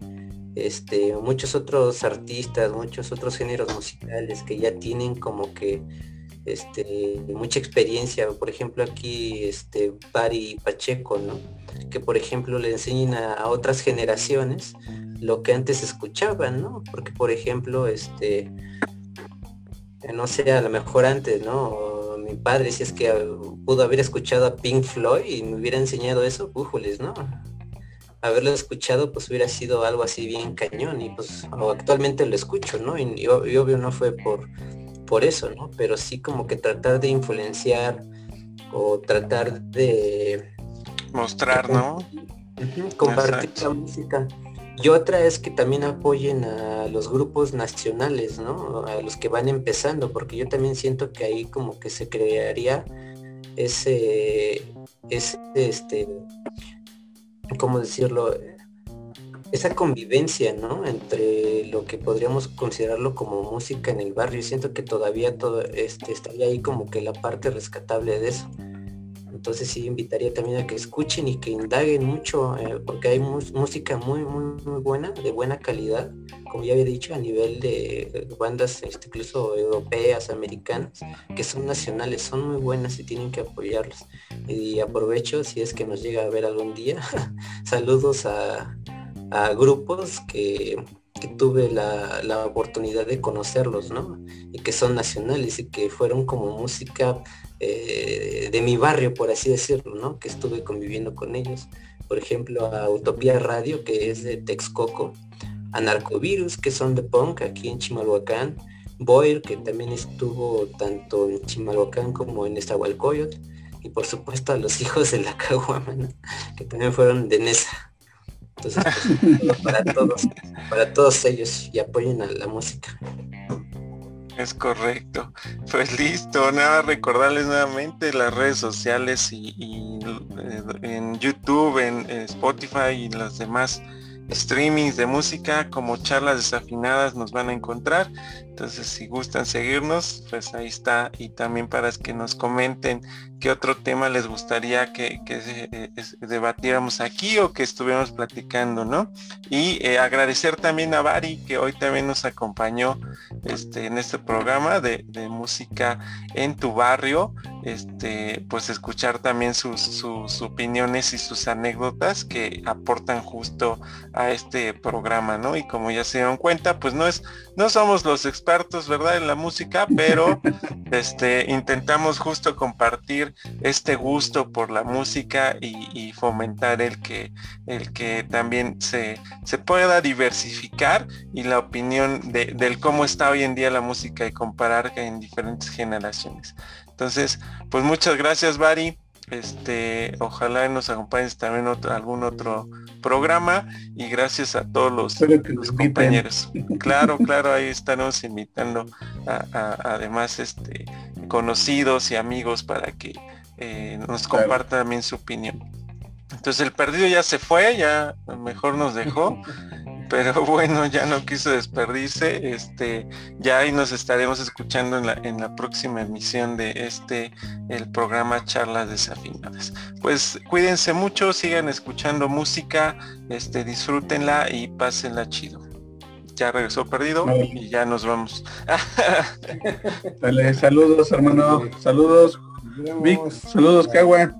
este, muchos otros artistas, muchos otros géneros musicales que ya tienen como que este, mucha experiencia, por ejemplo aquí este, Bari Pacheco, ¿no? que por ejemplo le enseñen a otras generaciones lo que antes escuchaban, ¿no? Porque, por ejemplo, este, no sé, a lo mejor antes, ¿no? Mi padre, si es que pudo haber escuchado a Pink Floyd y me hubiera enseñado eso, pújoles, ¿no? Haberlo escuchado, pues hubiera sido algo así bien cañón y pues actualmente lo escucho, ¿no? Y, obvio no fue por, por eso, ¿no? Pero sí como que tratar de influenciar o tratar de... Mostrar, ¿no? compartir la música y otra es que también apoyen a los grupos nacionales, ¿no? A los que van empezando, porque yo también siento que ahí como que se crearía ese, ese este, ¿cómo decirlo? Esa convivencia, ¿no? Entre lo que podríamos considerarlo como música en el barrio. Siento que todavía todo este, estaría ahí como que la parte rescatable de eso. Entonces sí invitaría también a que escuchen y que indaguen mucho, eh, porque hay música muy, muy, muy buena, de buena calidad, como ya había dicho, a nivel de bandas este, incluso europeas, americanas, que son nacionales, son muy buenas y tienen que apoyarlos. Y aprovecho, si es que nos llega a ver algún día, saludos a, grupos que, tuve la, la, oportunidad de conocerlos, ¿no? Y que son nacionales y que fueron como música eh, de mi barrio, por así decirlo, ¿no? Que estuve conviviendo con ellos. Por ejemplo, a Utopía Radio, que es de Texcoco, a Narcovirus, que son de punk aquí en Chimalhuacán, Boyer, que también estuvo tanto en Chimalhuacán como en Estahualcoyot, y por supuesto a los hijos de la Caguama, que también fueron de Nesa. Entonces, pues, para todos, para todos ellos y apoyen a la música. Es correcto. Pues listo, nada, recordarles nuevamente las redes sociales y, eh, en YouTube, en, Spotify y los demás streamings de música como charlas desafinadas nos van a encontrar. Entonces, si gustan seguirnos, pues ahí está. Y también para que nos comenten qué otro tema les gustaría que, eh, debatiéramos aquí o que estuviéramos platicando, ¿no? Y eh, agradecer también a Bari, que hoy también nos acompañó este, en este programa de, música en tu barrio. Este, pues escuchar también sus, sus opiniones y sus anécdotas que aportan justo a este programa, ¿no? Y como ya se dieron cuenta, pues no es, no somos los expertos, ¿verdad? En la música, pero este, intentamos justo compartir este gusto por la música y, fomentar el que, el que también se, se pueda diversificar y la opinión de, del cómo está hoy en día la música y comparar en diferentes generaciones. Entonces, pues muchas gracias, Bari. Este, ojalá nos acompañes también otro, algún otro programa y gracias a todos los, compañeros. Claro, claro, ahí estaremos invitando a, además este conocidos y amigos para que eh, nos comparta también su opinión. Entonces el perdido ya se fue, ya mejor nos dejó. pero bueno, ya no quiso despedirse. Este, ya ahí nos estaremos escuchando en la, en la próxima emisión de este, el programa Charlas Desafinadas. Pues cuídense mucho, sigan escuchando música, este, disfrútenla y pásenla chido. Ya regresó perdido y ya nos vamos. Dale, saludos hermano, saludos. Vic, saludos Cagua.